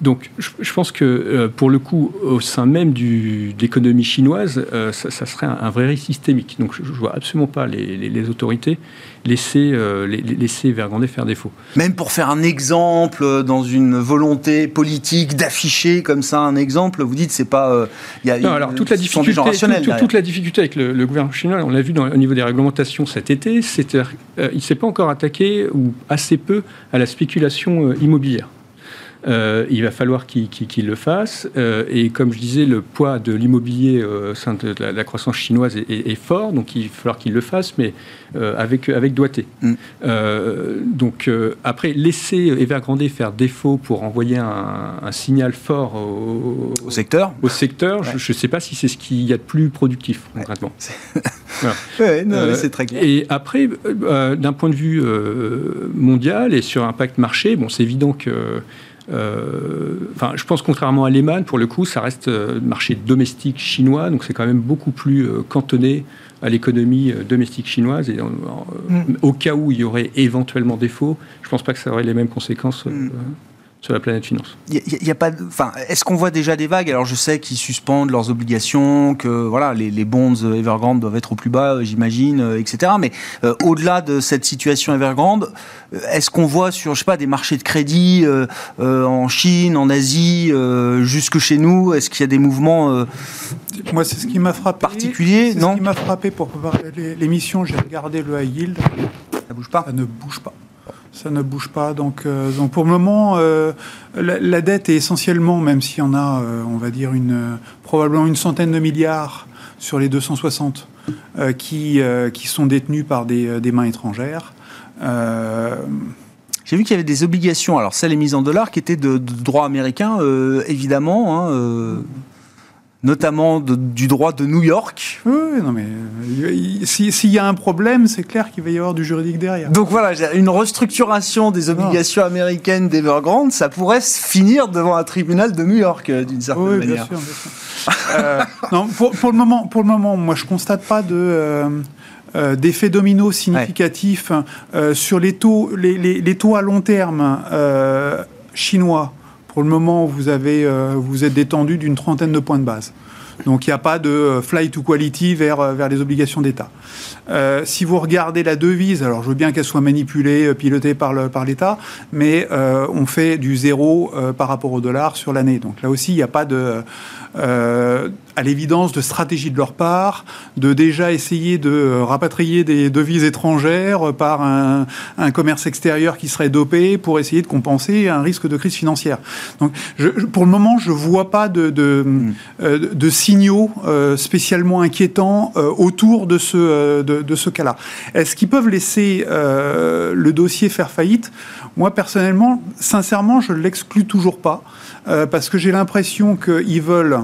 Donc, je, pense que euh, pour le coup, au sein même de l'économie chinoise, euh, ça, serait un, vrai risque systémique. Donc, je ne vois absolument pas les, autorités laisser, euh, laisser Vergandé faire défaut. Même pour faire un exemple, dans une volonté politique d'afficher comme ça un exemple, vous dites c'est pas. Y a, non, alors toute la difficulté, toute, la difficulté avec le, gouvernement chinois, on l'a vu au niveau des réglementations cet été, c'est il ne s'est pas encore attaqué ou assez peu à la spéculation immobilière. Euh, il va falloir qu'il le fasse. Euh, et comme je disais, le poids de l'immobilier euh, au sein de la, croissance chinoise est, fort, donc il va falloir qu'il le fasse, mais avec, avec doigté. Mm. donc après, laisser Evergrande faire défaut pour envoyer un, signal fort au, secteur, au secteur je ne sais pas si c'est ce qu'il y a de plus productif, concrètement. [LAUGHS] c'est très clair. Et après, d'un point de vue mondial et sur impact marché, bon, c'est évident que enfin, je pense contrairement à Lehman, pour le coup, ça reste euh, marché domestique chinois, donc c'est quand même beaucoup plus euh, cantonné à l'économie domestique chinoise. Et mm. au cas où il y aurait éventuellement défaut, je ne pense pas que ça aurait les mêmes conséquences. Mm sur la planète finance. Il y, a, pas, enfin, est-ce qu'on voit déjà des vagues? Alors je sais qu'ils suspendent leurs obligations, que voilà, les, les bonds Evergrande doivent être au plus bas, j'imagine, euh, etc. Mais euh, au-delà de cette situation Evergrande, euh, est-ce qu'on voit sur, je sais pas, des marchés de crédit en Chine, en Asie, jusque chez nous Est-ce qu'il y a des mouvements Moi, c'est ce qui m'a frappé. Particulier, non Ce qui m'a frappé pour l'émission, j'ai regardé le high yield. Ça bouge pas? Ça ne bouge pas ça ne bouge pas. Donc, euh, donc pour le moment, euh, la, dette est essentiellement, même s'il y en a, euh, on va dire, une, probablement une centaine de milliards sur les 260 qui, qui sont détenus par des, des mains étrangères. J'ai vu qu'il y avait des obligations, alors celles émises en dollars, qui étaient de, droit américain, évidemment. Hein, notamment du droit de New York. Oui, non mais euh, s'il y a un problème, c'est clair qu'il va y avoir du juridique derrière. Donc voilà, une restructuration des obligations américaines d'Evergrande, ça pourrait finir devant un tribunal de New York euh, d'une certaine oui, manière. Bien sûr, bien sûr. euh, [LAUGHS] non, pour, le moment, pour le moment, moi je constate pas de euh, d'effet domino significatif sur les taux, les, les, taux à long terme chinois pour le moment, vous, avez, euh, vous êtes détendu d'une trentaine de points de base. Donc il n'y a pas de euh, flight to quality vers, euh, vers les obligations d'État. si vous regardez la devise, alors je veux bien qu'elle soit manipulée, pilotée par l'État, mais on fait du zéro par rapport au dollar sur l'année. Donc là aussi, il n'y a pas de à l'évidence de stratégie de leur part, de déjà essayer de euh, rapatrier des devises étrangères par un, commerce extérieur qui serait dopé pour essayer de compenser un risque de crise financière. Donc, je, pour le moment, je vois pas de, de, hmm. euh, signaux euh, spécialement inquiétants autour de ce, de, ce cas-là. Est-ce qu'ils peuvent laisser le dossier faire faillite? Moi, personnellement, sincèrement, je l'exclus toujours pas, parce que j'ai l'impression qu'ils veulent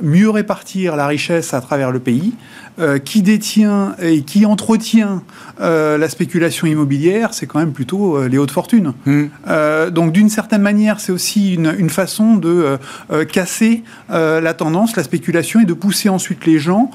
mieux répartir la richesse à travers le pays, euh, qui détient et qui entretient euh, la spéculation immobilière, c'est quand même plutôt euh, les hautes fortunes. Mmh. donc d'une certaine manière, c'est aussi une, une, façon de casser la tendance, la spéculation et de pousser ensuite les gens.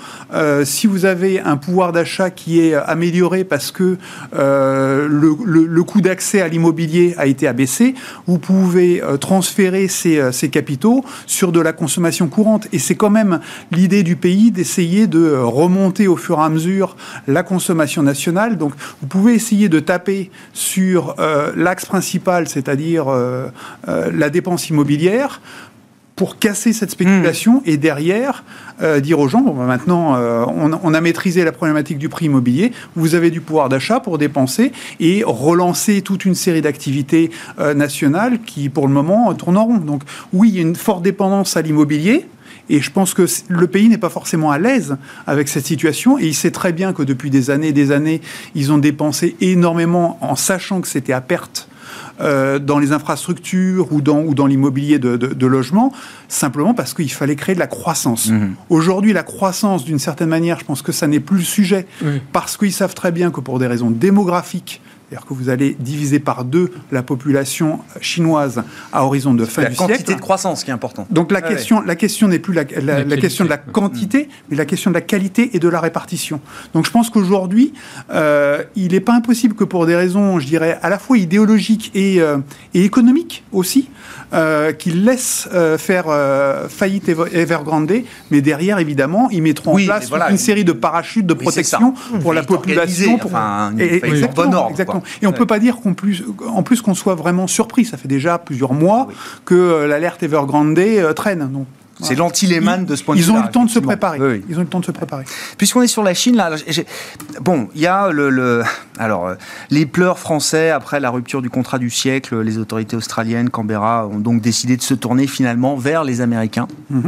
si vous avez un pouvoir d'achat qui est amélioré parce que le, le, le, coût d'accès à l'immobilier a été abaissé, vous pouvez transférer ces, ces capitaux sur de la consommation courante. Et c'est quand même l'idée du pays d'essayer de remonter au fur et à mesure la consommation nationale. Donc vous pouvez essayer de taper sur euh, l'axe principal, c'est-à-dire euh, euh, la dépense immobilière pour casser cette spéculation hmm. et derrière dire aux gens bon, ben, maintenant on, on, a maîtrisé la problématique du prix immobilier, vous avez du pouvoir d'achat pour dépenser et relancer toute une série d'activités nationales qui pour le moment tournent en rond. Donc oui, il y a une forte dépendance à l'immobilier. Et je pense que le pays n'est pas forcément à l'aise avec cette situation. Et il sait très bien que depuis des années et des années, ils ont dépensé énormément en sachant que c'était à perte euh, dans les infrastructures ou dans, ou dans l'immobilier de, logement, simplement parce qu'il fallait créer de la croissance. Mmh. Aujourd'hui, la croissance, d'une certaine manière, je pense que ça n'est plus le sujet, parce qu'ils savent très bien que pour des raisons démographiques, c'est-à-dire que vous allez diviser par deux la population chinoise à horizon de fin du siècle. La quantité de croissance qui est importante. Donc la ah question, la question n'est plus la, question de la quantité, mais la question de la qualité et de la répartition. Donc je pense qu'aujourd'hui, euh, il n'est pas impossible que pour des raisons, je dirais, à la fois idéologiques et, euh, et économiques aussi, euh, qu'ils laissent faire faillite Evergrande, mais derrière, évidemment, ils mettront en place une série de parachutes de protection pour la population. Pour... Enfin, et, bon ordre, exactement. Et on ne peut pas dire qu'en plus, en plus qu'on soit vraiment surpris. Ça fait déjà plusieurs mois que euh, l'alerte Evergrande euh, traîne. Donc C'est l'anti-Lehman de ce point de vue. Ils ont eu le temps de se préparer. Ils ont eu le temps de se préparer. Puisqu'on est sur la Chine, là, bon, il y a le, alors euh, les pleurs français après la rupture du contrat du siècle. Les autorités australiennes, Canberra, ont donc décidé de se tourner finalement vers les Américains. Mhm.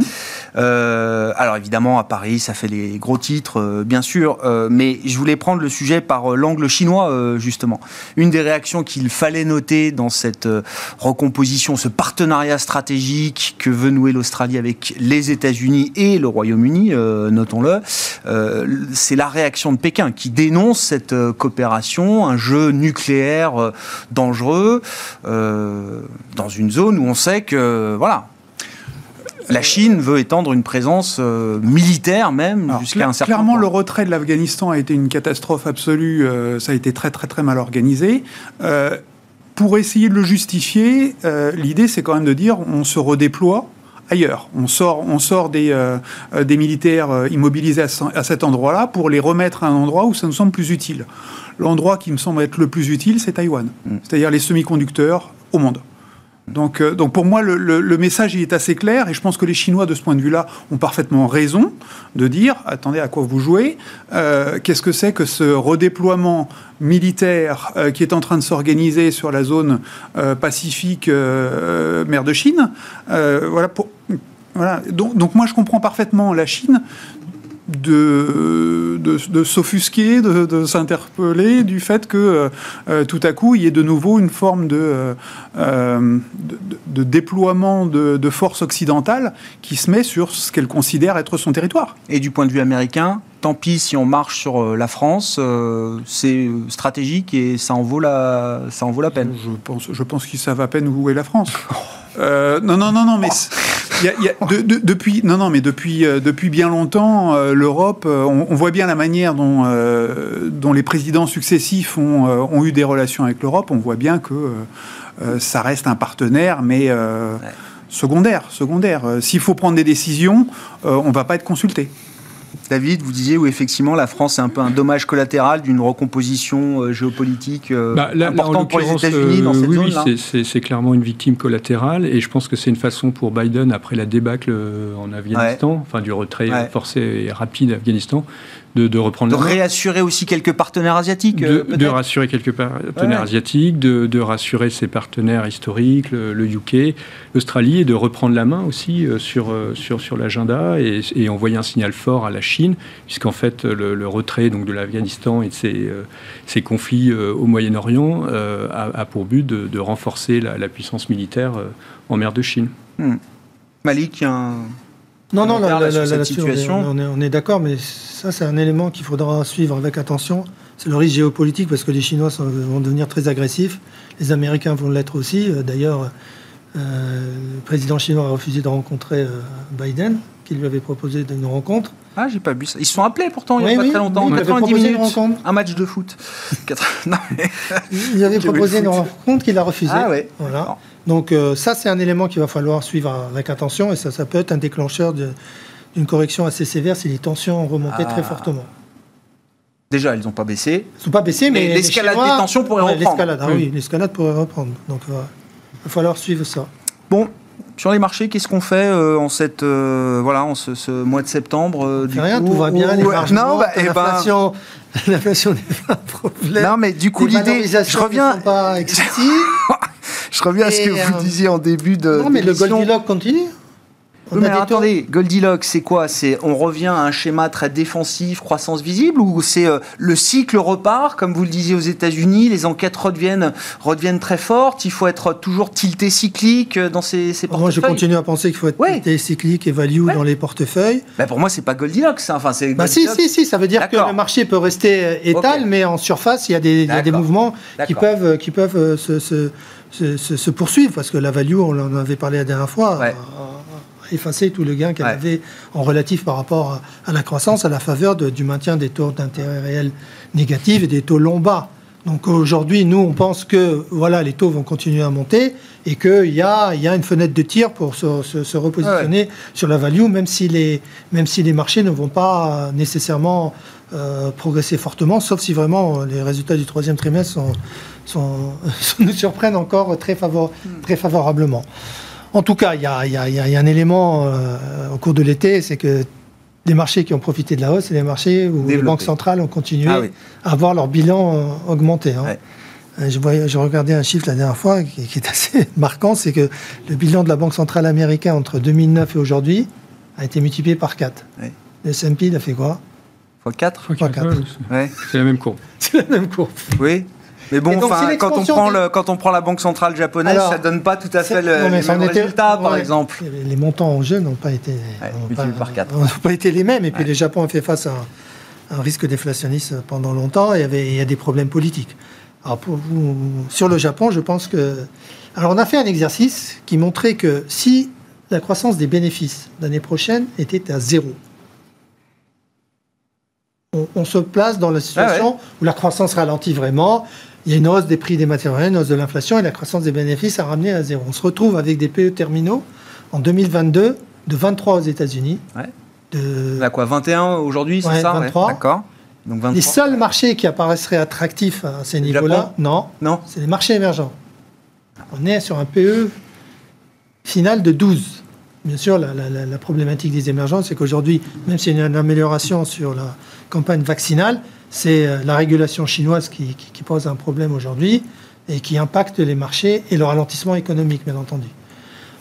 Euh, alors évidemment, à Paris, ça fait les gros titres, euh, bien sûr, mais je voulais prendre le sujet par l'angle chinois, justement. Une des réactions qu'il fallait noter dans cette recomposition, ce partenariat stratégique que veut nouer l'Australie avec les États-Unis et le Royaume-Uni, euh, notons-le, euh, c'est la réaction de Pékin qui dénonce cette euh, coopération, un jeu nucléaire dangereux dans une zone où on sait que voilà, la Chine veut étendre une présence militaire même jusqu'à un certain Clairement, le retrait de l'Afghanistan a été une catastrophe absolue. ça a été très très très mal organisé. pour essayer de le justifier, l'idée c'est quand même de dire on se redéploie ailleurs. On sort, on sort des, euh, euh, des militaires euh, immobilisés à, cet endroit-là pour les remettre à un endroit où ça nous semble plus utile. L'endroit qui me semble être le plus utile, c'est Taïwan, mm. c'est-à-dire les semi-conducteurs au monde. Donc, euh, donc pour moi, le, message il est assez clair et je pense que les Chinois, de ce point de vue-là, ont parfaitement raison de dire attendez, à quoi vous jouez euh, Qu'est-ce que c'est que ce redéploiement militaire euh, qui est en train de s'organiser sur la zone Pacifique, mer de Chine? Voilà. Voilà. Donc, donc, moi, je comprends parfaitement la Chine de, de, s'offusquer, de, s'interpeller du fait que euh, euh, tout à coup, il y ait de nouveau une forme de, euh, de, déploiement de, forces occidentales qui se met sur ce qu'elle considère être son territoire. Et du point de vue américain, tant pis si on marche sur la France, c'est stratégique et ça en vaut la, ça en vaut la peine. Je pense, je pense que ça va à peine où est la France. non, non, non, non, mais depuis, non, non, mais depuis, euh, depuis bien longtemps, euh, l'Europe, euh, on, voit bien la manière dont, dont les présidents successifs ont, ont eu des relations avec l'Europe. On voit bien que ça reste un partenaire, mais secondaire. secondaire. S'il faut prendre des décisions, on ne va pas être consulté. David, vous disiez où effectivement la France est un peu un dommage collatéral d'une recomposition euh, géopolitique euh, bah, importante pour les États-Unis dans cette oui, zone. Oui, c'est clairement une victime collatérale et je pense que c'est une façon pour Biden, après la débâcle euh, en Afghanistan, enfin du retrait forcé et rapide d'Afghanistan, de, reprendre de réassurer aussi quelques partenaires asiatiques de, de rassurer quelques partenaires asiatiques de, rassurer ses partenaires historiques le, UK l'Australie et de reprendre la main aussi euh, sur euh, sur sur l'agenda et, et, envoyer un signal fort à la Chine puisqu'en fait le, retrait donc de l'Afghanistan et de ses, euh, conflits au Moyen-Orient a, pour but de, renforcer la, puissance militaire en mer de Chine. Hmm. Malik il non, non, la, la, situation. On est, on est d'accord, mais ça, c'est un élément qu'il faudra suivre avec attention. C'est le risque géopolitique parce que les Chinois vont devenir très agressifs. Les Américains vont l'être aussi. Euh, d'ailleurs, euh, le président chinois a refusé de rencontrer euh, Biden, qui lui avait proposé une rencontre. Ah, j'ai pas vu ça. Ils se sont appelés pourtant il n'y a pas très longtemps. Oui, 90 minutes. Un match de foot. [LAUGHS] non, Il avait [LAUGHS] proposé une rencontre qu'il a refusée. Ah ouais. Voilà. Donc ça, c'est un élément qu'il va falloir suivre avec attention et ça, ça peut être un déclencheur de, une correction assez sévère si les tensions ont remonté très ah. fortement. Déjà, elles n'ont pas baissé. Elles n'ont pas baissé, mais, l'escalade des tensions pourrait reprendre. L'escalade, ah oui, l'escalade pourrait reprendre. Donc, il va falloir suivre ça. Bon, sur les marchés, qu'est-ce qu'on fait euh, en cette euh, voilà en ce, mois de septembre euh, du Rien, tout va bien. les marges non, bah, eh ben- l'inflation, [LAUGHS] l'inflation n'est pas un problème. Non, mais du coup l'idée, je reviens. Pas [LAUGHS] je reviens à ce que vous disiez en début de. Non, mais le Goldilocks continue mais attendez, Goldilocks, c'est quoi? C'est on revient à un schéma très défensif, croissance visible, ou c'est euh, le cycle repart, comme vous le disiez aux États-Unis, les enquêtes redeviennent, redeviennent très fortes. Il faut être toujours tilté cyclique dans ces, ces portefeuilles. Moi, je continue à penser qu'il faut être tilté cyclique et value dans les portefeuilles. Bah pour moi, c'est pas Goldilocks. Hein. Enfin, c'est. Bah si, si, si. Ça veut dire que le marché peut rester euh, étal, mais en surface, il y a des, il y a des mouvements qui peuvent, qui peuvent euh, se, se, se, se, poursuivre parce que la value, on en avait parlé la dernière fois effacer tout le gain qu'elle avait en relatif par rapport à, la croissance à la faveur du maintien des taux d'intérêt réels négatifs et des taux longs bas. Donc aujourd'hui, nous, on pense que voilà, les taux vont continuer à monter et qu'il y a, y a une fenêtre de tir pour se, repositionner sur la value, même si, les, même si les marchés ne vont pas nécessairement euh, progresser fortement, sauf si vraiment les résultats du troisième trimestre sont, [LAUGHS] sont, nous surprennent encore très, favor, très favorablement. En tout cas, il y a, un élément au cours de l'été, c'est que des marchés qui ont profité de la hausse, c'est des marchés où les banques centrales ont continué ah à avoir leur bilan augmenté. Hein. Je, voyais, je regardais un chiffre la dernière fois qui, est assez [LAUGHS] marquant, c'est que le bilan de la Banque centrale américaine entre 2009 et aujourd'hui a été multiplié par 4. Le S&P, il a fait quoi? X 4 x 4. C'est la même courbe. [LAUGHS] C'est la même courbe. Oui. Mais bon, quand, on prend le, quand on prend la Banque centrale japonaise, ça ne donne pas tout à fait le, même résultat, par exemple. Les montants en jeu n'ont pas été, pas, par 4. pas été les mêmes. Et puis le Japon a fait face à un, risque déflationniste pendant longtemps. Et il y, avait, il y a des problèmes politiques. Alors pour vous, sur le Japon, je pense que... Alors on a fait un exercice qui montrait que si la croissance des bénéfices l'année prochaine était à zéro, on, se place dans la situation ah où la croissance ralentit vraiment, il y a une hausse des prix des premières, une hausse de l'inflation et la croissance des bénéfices a ramené à zéro. On se retrouve avec des PE terminaux en 2022 de 23 aux États-Unis. Ouais. De... quoi 21 aujourd'hui, c'est ça? 23. D'accord. Donc 23. Les seuls marchés qui apparaisseraient attractifs à ces niveaux-là, non, non. c'est les marchés émergents. On est sur un PE final de 12. Bien sûr, la, la problématique des émergents, c'est qu'aujourd'hui, même s'il y a une amélioration sur la campagne vaccinale, c'est euh, la régulation chinoise qui, pose un problème aujourd'hui et qui impacte les marchés et le ralentissement économique, bien entendu.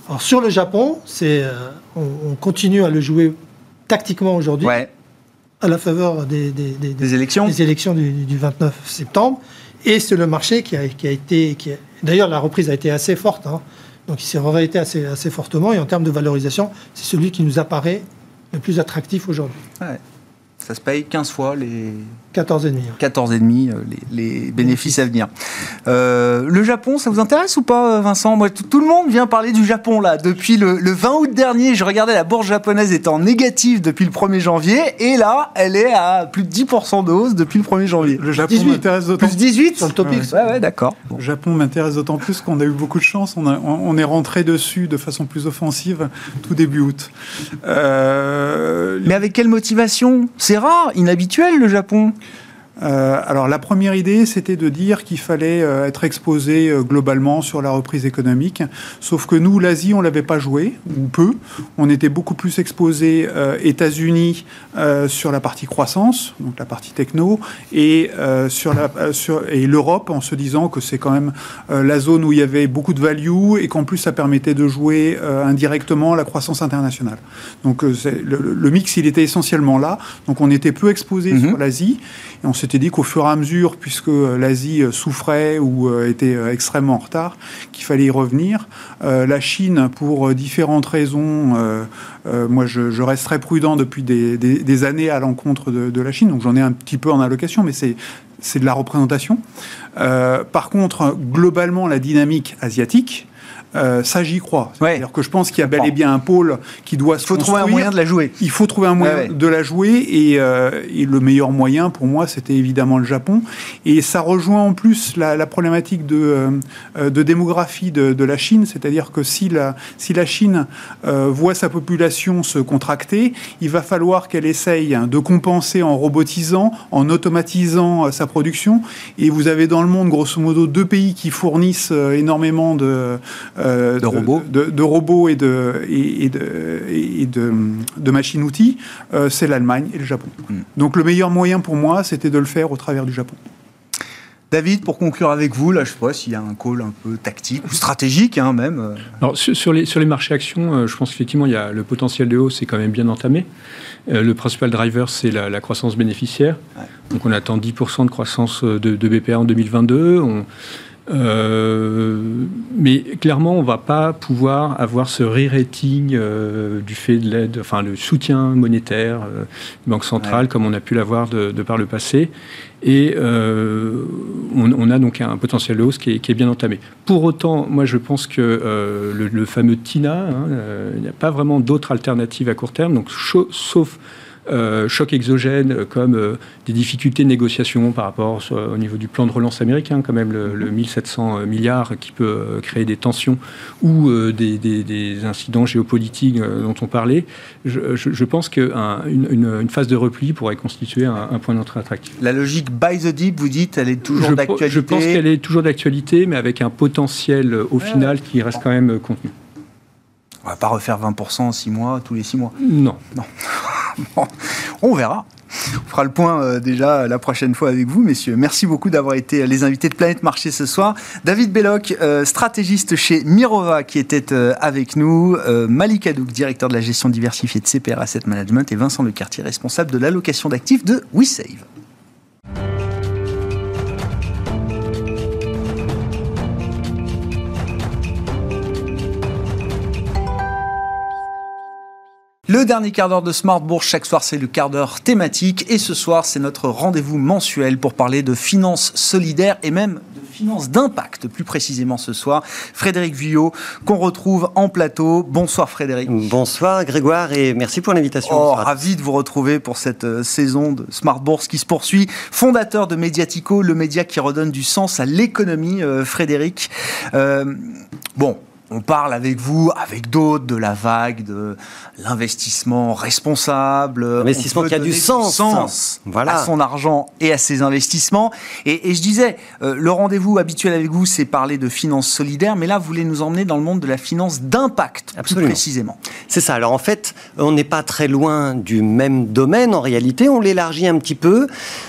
Alors sur le Japon, c'est, euh, on, continue à le jouer tactiquement aujourd'hui, à la faveur des, élections, des élections du, 29 septembre. Et c'est le marché qui a, été... Qui d'ailleurs, la reprise a été assez forte. Hein. donc il s'est assez, assez fortement. Et en termes de valorisation, c'est celui qui nous apparaît le plus attractif aujourd'hui. Ça se paye 15 fois les 14,5. 14,5 euh, les, les bénéfices à venir. Euh, le Japon, ça vous intéresse ou pas, Vincent? Moi, tout, le monde vient parler du Japon là. Depuis le, 20 août dernier, je regardais la bourse japonaise était en négatif depuis le 1er janvier, et là, elle est à plus de 10% de hausse depuis le 1er janvier. Le Japon m'intéresse d'autant plus. 18 sur le topic. Ouais, ouais, d'accord. Le Japon m'intéresse d'autant plus qu'on a eu beaucoup de chance. On, on, est rentré dessus de façon plus offensive tout début août. Euh, Mais avec quelle motivation? C'est rare, inhabituel le Japon. Euh, alors la première idée, c'était de dire qu'il fallait euh, être exposé euh, globalement sur la reprise économique. Sauf que nous, l'Asie, on l'avait pas joué ou peu. On était beaucoup plus exposé États-Unis sur la partie croissance, donc la partie techno, et sur la sur et l'Europe en se disant que c'est quand même la zone où il y avait beaucoup de value et qu'en plus ça permettait de jouer indirectement la croissance internationale. Donc le, le, mix, il était essentiellement là. Donc on était peu exposé mm-hmm. sur l'Asie et on s'était dit qu'au fur et à mesure, puisque euh, l'Asie euh, souffrait ou euh, était extrêmement en retard, qu'il fallait y revenir. la Chine, pour différentes raisons, moi je, reste très prudent depuis des, années à l'encontre de, la Chine, donc j'en ai un petit peu en allocation, mais c'est de la représentation. par contre, globalement, la dynamique asiatique, euh, ça, j'y crois. C'est-à-dire que je pense qu'il y a bel et bien un pôle qui doit se Il faut trouver un moyen de la jouer. Il faut trouver un moyen de la jouer. Euh, et, le meilleur moyen, pour moi, c'était évidemment le Japon. Et ça rejoint en plus la, problématique de, euh, de démographie de, la Chine. C'est-à-dire que si la, si la Chine voit sa population se contracter, il va falloir qu'elle essaye de compenser en robotisant, en automatisant sa production. Et vous avez dans le monde, grosso modo, deux pays qui fournissent énormément de euh, de, robots, de, robots et de, et, de, de, machines-outils, euh, c'est l'Allemagne et le Japon. Hmm. Donc le meilleur moyen pour moi, c'était de le faire au travers du Japon. David, pour conclure avec vous, là, je ne sais pas s'il y a un call un peu tactique ou stratégique, hein, même. Euh. Alors, sur, les, sur les marchés actions, je pense qu'effectivement, il y a le potentiel de hausse est quand même bien entamé. le principal driver, c'est la, croissance bénéficiaire. Donc, on attend 10% de croissance de, de BPA en 2022. On, euh, mais clairement, on ne va pas pouvoir avoir ce re-rating euh, du fait de l'aide, enfin le soutien monétaire euh, Banque centrale comme on a pu l'avoir de, par le passé. Et on, a donc un potentiel de hausse qui est, bien entamé. Pour autant, moi je pense que le, fameux TINA, hein, il n'y a pas vraiment d'autre alternative à court terme, donc sauf euh, chocs exogènes comme euh, des difficultés de négociation par rapport au niveau du plan de relance américain, quand même le, 1700 mhm. milliards qui peut euh, créer des tensions ou des, incidents géopolitiques dont on parlait. Je, pense qu'une une, phase de repli pourrait constituer un, point d'entrée attractif. La logique buy the deep, vous dites, elle est toujours d'actualité Je pense qu'elle est toujours d'actualité, mais avec un potentiel au final qui reste quand même contenu. On va pas refaire 20% en 6 mois, tous les 6 mois. Non. Non. [LAUGHS] on verra. On fera le point euh, déjà la prochaine fois avec vous, messieurs. Merci beaucoup d'avoir été les invités de Planète Marché ce soir. David Belloc, euh, stratégiste chez Mirova, qui était euh, avec nous. Malik Adouk, directeur de la gestion diversifiée de CPR Asset Management. Et Vincent Lecartier, responsable de l'allocation d'actifs de WeSave. Le dernier quart d'heure de Smart Bourse, chaque soir, c'est le quart d'heure thématique. Et ce soir, c'est notre rendez-vous mensuel pour parler de finances solidaires et même de finances d'impact, plus précisément ce soir. Frédéric Vuillot, qu'on retrouve en plateau. Bonsoir Frédéric. Bonsoir Grégoire et merci pour l'invitation. Oh, ravi de vous retrouver pour cette euh, saison de Smart Bourse qui se poursuit. Fondateur de Mediatico, le média qui redonne du sens à l'économie, euh, Frédéric. Euh, bon, on parle avec vous, avec d'autres, de la vague, de l'investissement responsable. Investissement qui a du sens. voilà. à son argent et à ses investissements. Et, je disais, euh, le rendez-vous habituel avec vous, c'est parler de finances solidaires, mais là, vous voulez nous emmener dans le monde de la finance d'impact, plus précisément. C'est ça. Alors en fait, on n'est pas très loin du même domaine en réalité. On l'élargit un petit peu.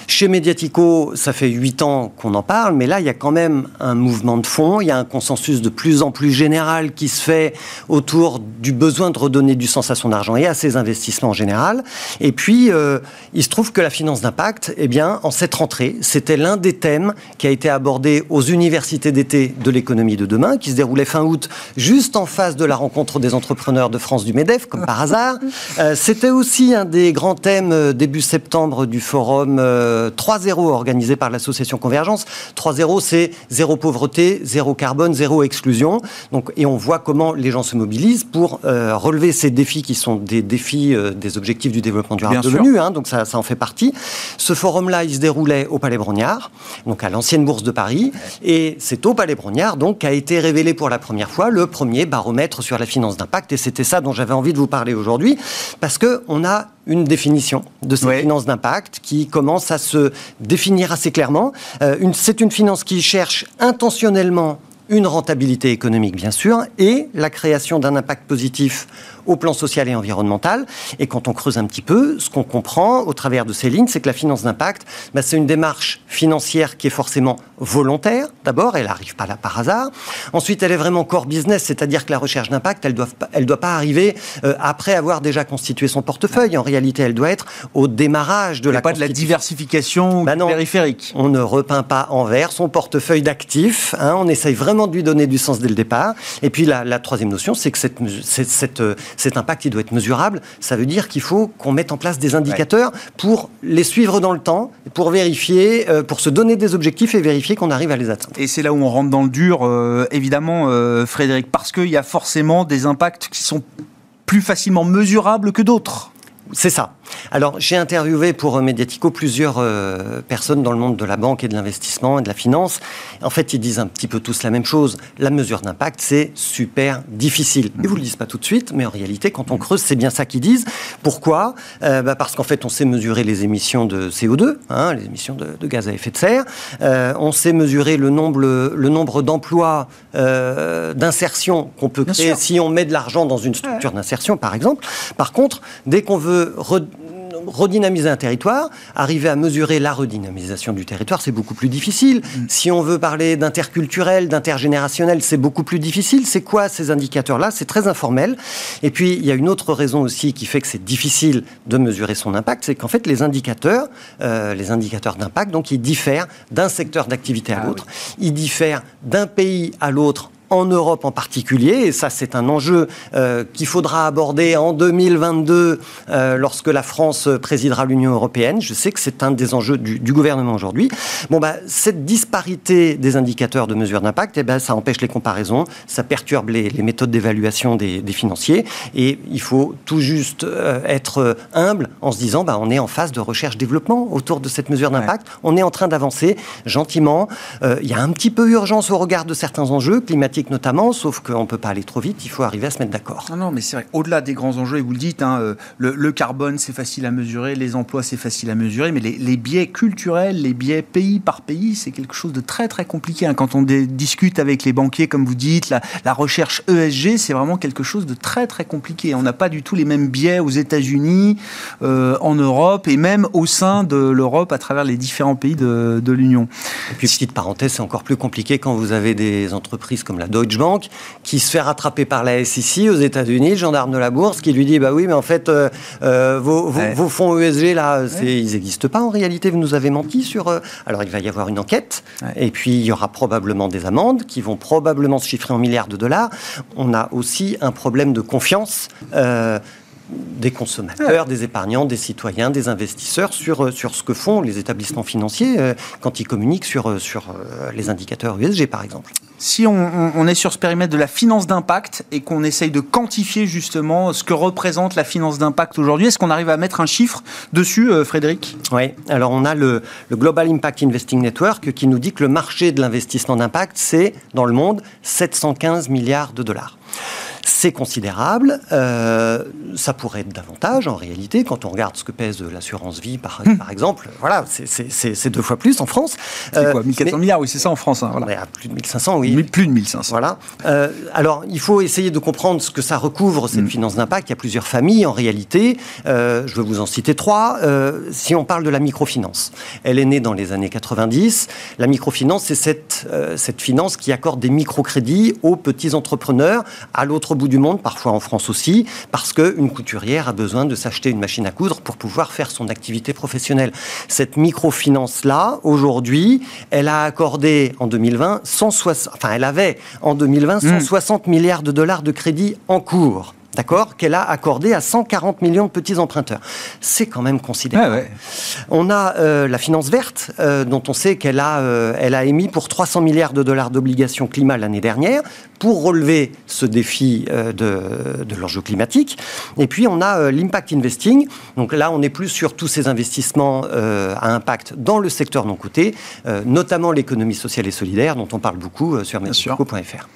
Chez Mediatico, ça fait huit ans qu'on en parle, mais là, il y a quand même un mouvement de fond. Il y a un consensus de plus en plus général qui se fait autour du besoin de redonner du sens à son argent et à ses investissements en général. Et puis, euh, il se trouve que la finance d'impact, eh bien, en cette rentrée, c'était l'un des thèmes qui a été abordé aux universités d'été de l'économie de demain, qui se déroulait fin août, juste en face de la rencontre des entrepreneurs de France du MEDEF, comme par hasard. [LAUGHS] Euh, c'était aussi un des grands thèmes euh, début septembre du forum 3.0 organisé par l'association Convergence. 3.0, c'est zéro pauvreté, zéro carbone, zéro exclusion. Donc, et on voit comment les gens se mobilisent pour euh, relever ces défis qui sont des défis euh, des objectifs du développement durable de l'ONU, hein, donc ça, ça, en fait partie. Ce forum-là, il se déroulait au Palais Brognard, donc à l'ancienne bourse de Paris, et c'est au Palais Brognard donc qu'a été révélé pour la première fois le premier baromètre sur la finance d'impact, et c'était ça dont j'avais envie de vous parler aujourd'hui, parce que on a une définition de cette finance d'impact qui commence à se définir assez clairement. Euh, c'est une finance qui cherche intentionnellement une rentabilité économique, bien sûr, et la création d'un impact positif au plan social et environnemental. Et quand on creuse un petit peu, ce qu'on comprend au travers de ces lignes, c'est que la finance d'impact, bah, c'est une démarche financière qui est forcément volontaire. D'abord, elle n'arrive pas là par hasard. Ensuite, elle est vraiment core business, c'est-à-dire que la recherche d'impact, elle ne elle doit pas arriver euh, après avoir déjà constitué son portefeuille. En réalité, elle doit être au démarrage de la pas de la diversification bah périphérique. On ne repeint pas en vert son portefeuille d'actifs. Hein, on essaye vraiment de lui donner du sens dès le départ. Et puis la, troisième notion, c'est que cette, cette, cet impact, il doit être mesurable. Ça veut dire qu'il faut qu'on mette en place des indicateurs pour les suivre dans le temps, pour vérifier, euh, pour se donner des objectifs et vérifier qu'on arrive à les atteindre. Et c'est là où on rentre dans le dur, euh, évidemment, euh, Frédéric, parce qu'il y a forcément des impacts qui sont plus facilement mesurables que d'autres. C'est ça. Alors, j'ai interviewé pour Mediatico plusieurs euh, personnes dans le monde de la banque et de l'investissement et de la finance. En fait, ils disent un petit peu tous la même chose. La mesure d'impact, c'est super difficile. Ils vous le disent pas tout de suite, mais en réalité, quand on creuse, c'est bien ça qu'ils disent. Pourquoi? Euh, bah Parce qu'en fait, on sait mesurer les émissions de CO2, hein, les émissions de, gaz à effet de serre. Euh, on sait mesurer le nombre, le, nombre d'emplois d'insertion qu'on peut créer si on met de l'argent dans une structure d'insertion, par exemple. Par contre, dès qu'on veut redynamiser un territoire, arriver à mesurer la redynamisation du territoire, c'est beaucoup plus difficile. Mm. Si on veut parler d'interculturel, d'intergénérationnel, c'est beaucoup plus difficile. C'est quoi ces indicateurs-là? C'est très informel. Et puis, il y a une autre raison aussi qui fait que c'est difficile de mesurer son impact, c'est qu'en fait, les indicateurs, euh, les indicateurs d'impact, donc, ils diffèrent d'un secteur d'activité à ah l'autre. Ils diffèrent d'un pays à l'autre en Europe en particulier, et ça c'est un enjeu euh, qu'il faudra aborder en 2022 euh, lorsque la France présidera l'Union européenne. Je sais que c'est un des enjeux du, gouvernement aujourd'hui. Bon, bah, cette disparité des indicateurs de mesure d'impact, eh ben, ça empêche les comparaisons, ça perturbe les, méthodes d'évaluation des, financiers, et il faut tout juste euh, être humble en se disant, bah, on est en phase de recherche-développement autour de cette mesure d'impact, on est en train d'avancer gentiment, il y a un petit peu urgence au regard de certains enjeux climatiques notamment, sauf qu'on ne peut pas aller trop vite, il faut arriver à se mettre d'accord. Non, non, mais c'est vrai, au-delà des grands enjeux, et vous le dites, hein, euh, le, carbone, c'est facile à mesurer, les emplois, c'est facile à mesurer, mais les, biais culturels, les biais pays par pays, c'est quelque chose de très, très compliqué. Hein. Quand on discute avec les banquiers, comme vous dites, la, recherche ESG, c'est vraiment quelque chose de très, très compliqué. On n'a pas du tout les mêmes biais aux États-Unis, euh, en Europe, et même au sein de l'Europe, à travers les différents pays de, de l'Union. Et puis, petite parenthèse, c'est encore plus compliqué quand vous avez des entreprises comme la Deutsche Bank qui se fait rattraper par la SEC aux États-Unis, le gendarme de la bourse, qui lui dit Bah oui, mais en fait, euh, euh, vos, vos, fonds ESG, là, ils n'existent pas en réalité, vous nous avez menti sur. Euh, alors, il va y avoir une enquête, et puis il y aura probablement des amendes qui vont probablement se chiffrer en milliards de dollars. On a aussi un problème de confiance des consommateurs, des épargnants, des citoyens, des investisseurs sur, sur ce que font les établissements financiers quand ils communiquent sur, sur les indicateurs USG, par exemple. Si on, est sur ce périmètre de la finance d'impact et qu'on essaye de quantifier justement ce que représente la finance d'impact aujourd'hui, est-ce qu'on arrive à mettre un chiffre dessus, Frédéric? Oui, alors on a le, le, Global Impact Investing Network qui nous dit que le marché de l'investissement d'impact, c'est, dans le monde, 715 milliards de dollars. C'est considérable. Euh, ça pourrait être davantage en réalité quand on regarde ce que pèse l'assurance vie par, hmm. par exemple. Voilà, c'est deux fois plus en France. C'est quoi 1400 euh, milliards, oui, c'est ça en France. Hein, voilà. plus de 1500, oui. plus de 1500. Voilà. Euh, alors, il faut essayer de comprendre ce que ça recouvre, cette hmm. finance d'impact. Il y a plusieurs familles en réalité. je vais vous en citer trois. si on parle de la microfinance, elle est née dans les années 90. La microfinance, c'est cette, cette finance qui accorde des microcrédits aux petits entrepreneurs à l'autre bout du monde, parfois en France aussi, parce qu'une couturière a besoin de s'acheter une machine à coudre pour pouvoir faire son activité professionnelle. Cette microfinance-là, aujourd'hui, elle a accordé en 2020 160, enfin elle avait en 2020 160 hmm. milliards de dollars de crédit en cours d'accord, qu'elle a accordé à 140 millions de petits emprunteurs. C'est quand même considérable. On a euh, la finance verte, euh, dont on sait qu'elle a, euh, elle a émis pour 300 milliards de dollars d'obligations climat l'année dernière pour relever ce défi de, de l'enjeu climatique. Et puis on a l'impact investing. Donc là, on est plus sur tous ces investissements à impact dans le secteur non coté, notamment l'économie sociale et solidaire, dont on parle beaucoup sur medico.fr.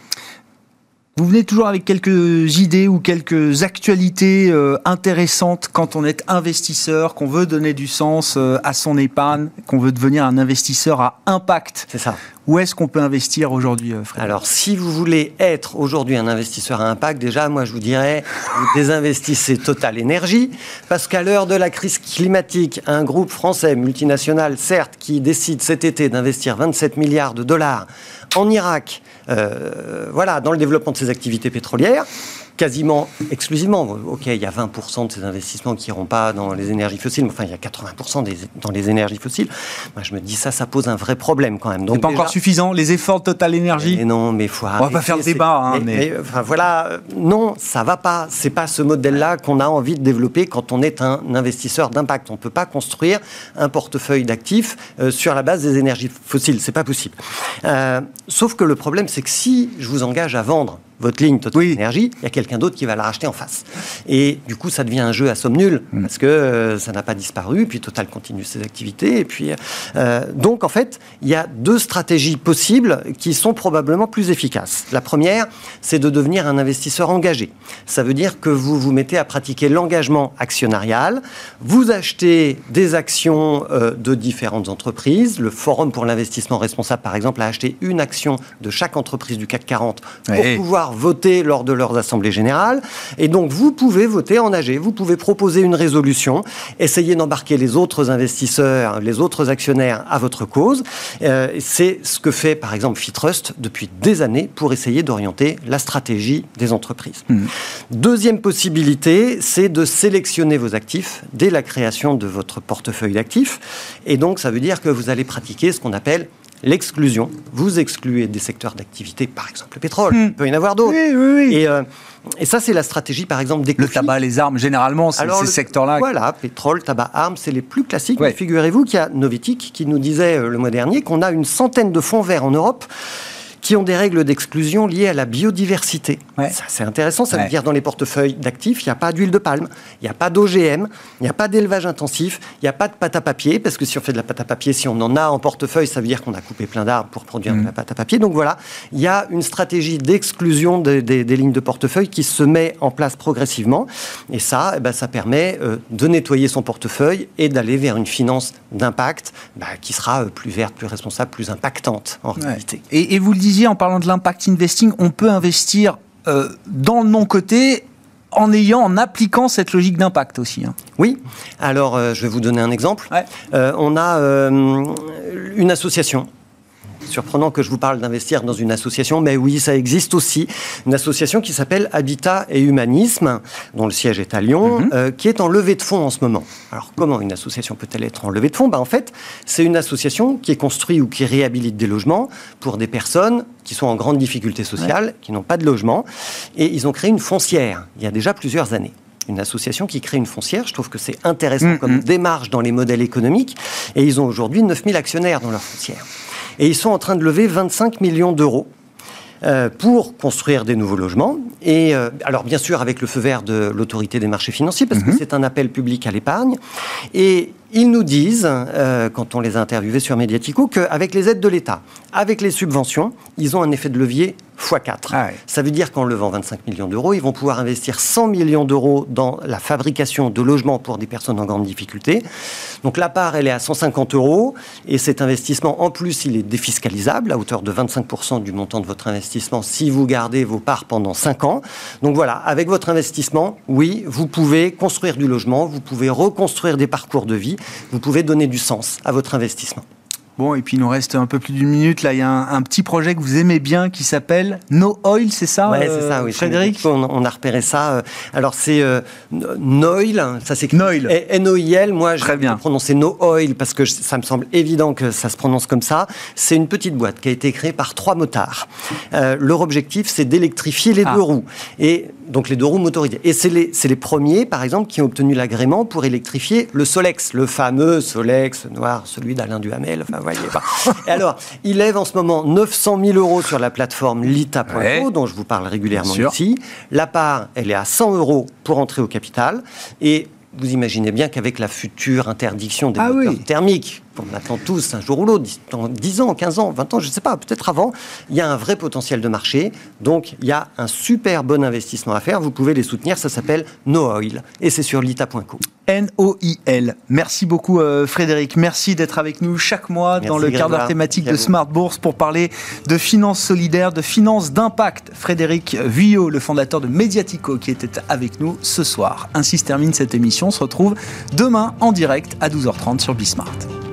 Vous venez toujours avec quelques idées ou quelques actualités euh, intéressantes quand on est investisseur, qu'on veut donner du sens euh, à son épargne, qu'on veut devenir un investisseur à impact. C'est ça. Où est-ce qu'on peut investir aujourd'hui, euh, Frédéric Alors, si vous voulez être aujourd'hui un investisseur à impact, déjà, moi, je vous dirais, vous désinvestissez Total Énergie, parce qu'à l'heure de la crise climatique, un groupe français multinational, certes, qui décide cet été d'investir 27 milliards de dollars en Irak, voilà, dans le développement de ces activités pétrolières quasiment exclusivement. Ok, il y a 20% de ces investissements qui n'iront pas dans les énergies fossiles, mais enfin, il y a 80% dans les énergies fossiles. Moi, je me dis, ça, ça pose un vrai problème quand même. Donc, pas encore suffisant, les efforts de Total Énergie Non, mais faut On va pas faire le débat. Hein, mais, enfin, voilà, non, ça va pas. C'est pas ce modèle-là qu'on a envie de développer quand on est un investisseur d'impact. On peut pas construire un portefeuille d'actifs euh, sur la base des énergies fossiles. C'est pas possible. Euh, sauf que le problème, c'est que si je vous engage à vendre votre ligne Total oui. Énergie, il y a quelqu'un d'autre qui va la racheter en face. Et du coup, ça devient un jeu à somme nulle mm. parce que euh, ça n'a pas disparu. Puis Total continue ses activités. Et puis, euh, donc, en fait, il y a deux stratégies possibles qui sont probablement plus efficaces. La première, c'est de devenir un investisseur engagé. Ça veut dire que vous vous mettez à pratiquer l'engagement actionnarial. Vous achetez des actions euh, de différentes entreprises. Le Forum pour l'investissement responsable, par exemple, a acheté une action de chaque entreprise du CAC 40 pour pouvoir voter lors de leurs assemblées générales. Et donc, vous pouvez voter en AG, vous pouvez proposer une résolution, essayer d'embarquer les autres investisseurs, les autres actionnaires à votre cause. Euh, c'est ce que fait, par exemple, Fitrust depuis des années pour essayer d'orienter la stratégie des entreprises. Mmh. Deuxième possibilité, c'est de sélectionner vos actifs dès la création de votre portefeuille d'actifs. Et donc, ça veut dire que vous allez pratiquer ce qu'on appelle l'exclusion. Vous excluez des secteurs d'activité, par exemple le pétrole. Hmm. Il peut y en avoir d'autres. Oui, oui, Et, euh, et, ça, c'est la stratégie, par exemple, des Le tabac, les armes, généralement, c'est ces secteurs-là. Voilà, pétrole, tabac, armes, c'est les plus classiques. Figurez-vous qu'il y a Novetic qui nous disait euh, le mois dernier qu'on a une centaine de fonds verts en Europe qui ont des règles d'exclusion liées à la biodiversité. Ça, c'est intéressant. Ça veut dire dans les portefeuilles d'actifs, il n'y a pas d'huile de palme, il n'y a pas d'OGM, il n'y a pas d'élevage intensif, il n'y a pas de pâte à papier, parce que si on fait de la pâte à papier, si on en a en portefeuille, ça veut dire qu'on a coupé plein d'arbres pour produire de la mm. pâte à papier. Donc voilà, il y a une stratégie d'exclusion des, lignes de portefeuille qui se met en place progressivement. Et ça, eh ben, ça permet euh, de nettoyer son portefeuille et d'aller vers une finance d'impact bah, qui sera euh, plus verte, plus responsable, plus impactante en réalité. Et, vous le disiez en parlant de l'impact investing, on peut investir euh, dans le non-côté en ayant, en appliquant cette logique d'impact aussi. Hein. Oui. Alors, je vais vous donner un exemple. on a une association surprenant que je vous parle d'investir dans une association, mais oui, ça existe aussi. Une association qui s'appelle Habitat et Humanisme, dont le siège est à Lyon, mhm. euh, qui est en levée de fonds en ce moment. Alors, comment une association peut-elle être en levée de fonds? Ben, En fait, c'est une association qui est construite ou qui réhabilite des logements pour des personnes qui sont en grande difficulté sociale, qui n'ont pas de logement. Et ils ont créé une foncière il y a déjà plusieurs années une association qui crée une foncière. Je trouve que c'est intéressant mm, comme mm. démarche dans les modèles économiques. Et ils ont aujourd'hui 9000 actionnaires dans leur foncière et ils sont en train de lever 25 millions d'euros euh, pour construire des nouveaux logements. Et euh, alors bien sûr avec le feu vert de l'autorité des marchés financiers, parce que mhm. c'est un appel public à l'épargne. Et ils nous disent, euh, quand on les a interviewés sur Mediatico, qu'avec les aides de l'État, avec les subventions, ils ont un effet de levier x4. Ah Ça veut dire qu'en levant 25 millions d'euros, ils vont pouvoir investir 100 millions d'euros dans la fabrication de logements pour des personnes en grande difficulté. Donc la part, elle est à 150 euros et cet investissement, en plus, il est défiscalisable à hauteur de 25% du montant de votre investissement si vous gardez vos parts pendant 5 ans. Donc voilà, avec votre investissement, oui, vous pouvez construire du logement, vous pouvez reconstruire des parcours de vie, vous pouvez donner du sens à votre investissement. Bon, et puis il nous reste un peu plus d'une minute. Là, il y a un, petit projet que vous aimez bien qui s'appelle No Oil, c'est ça Oui, c'est ça, oui. Frédéric on, a repéré ça. Euh, alors, c'est euh, Noil, ça s'écrit Noil. N-O-I-L. Moi, je vais prononcer No Oil parce que ça me semble évident que ça se prononce comme ça. C'est une petite boîte qui a été créée par trois motards. Euh, leur objectif, c'est d'électrifier les ah. deux roues. Et donc, les deux roues motorisées. Et c'est les, les premiers, par exemple, qui ont obtenu l'agrément pour électrifier le Solex, le fameux Solex noir, celui d'Alain Duhamel. Enfin, et alors, il lève en ce moment 900 000 euros sur la plateforme Lita.co, dont je vous parle régulièrement ici. La part, elle est à 100 euros pour entrer au capital. Et vous imaginez bien qu'avec la future interdiction des ah moteurs thermiques, on attend tous un jour ou l'autre, dans 10 ans, 15 ans, 20 ans, je ne sais pas, peut-être avant, il y a un vrai potentiel de marché. Donc, il y a un super bon investissement à faire. Vous pouvez les soutenir. Ça s'appelle No Oil et c'est sur lita.co. N-O-I-L. Merci beaucoup euh, Frédéric. Merci d'être avec nous chaque mois dans le quart d'heure thématique de Smart Bourse pour parler de finances solidaires, de finances d'impact. Frédéric Vuillot, le fondateur de Mediatico, qui était avec nous ce soir. Ainsi se termine cette émission. On se retrouve demain en direct à 12h30 sur Bismart.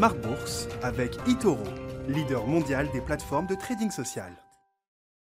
Smart Bourse avec Itoro, leader mondial des plateformes de trading social.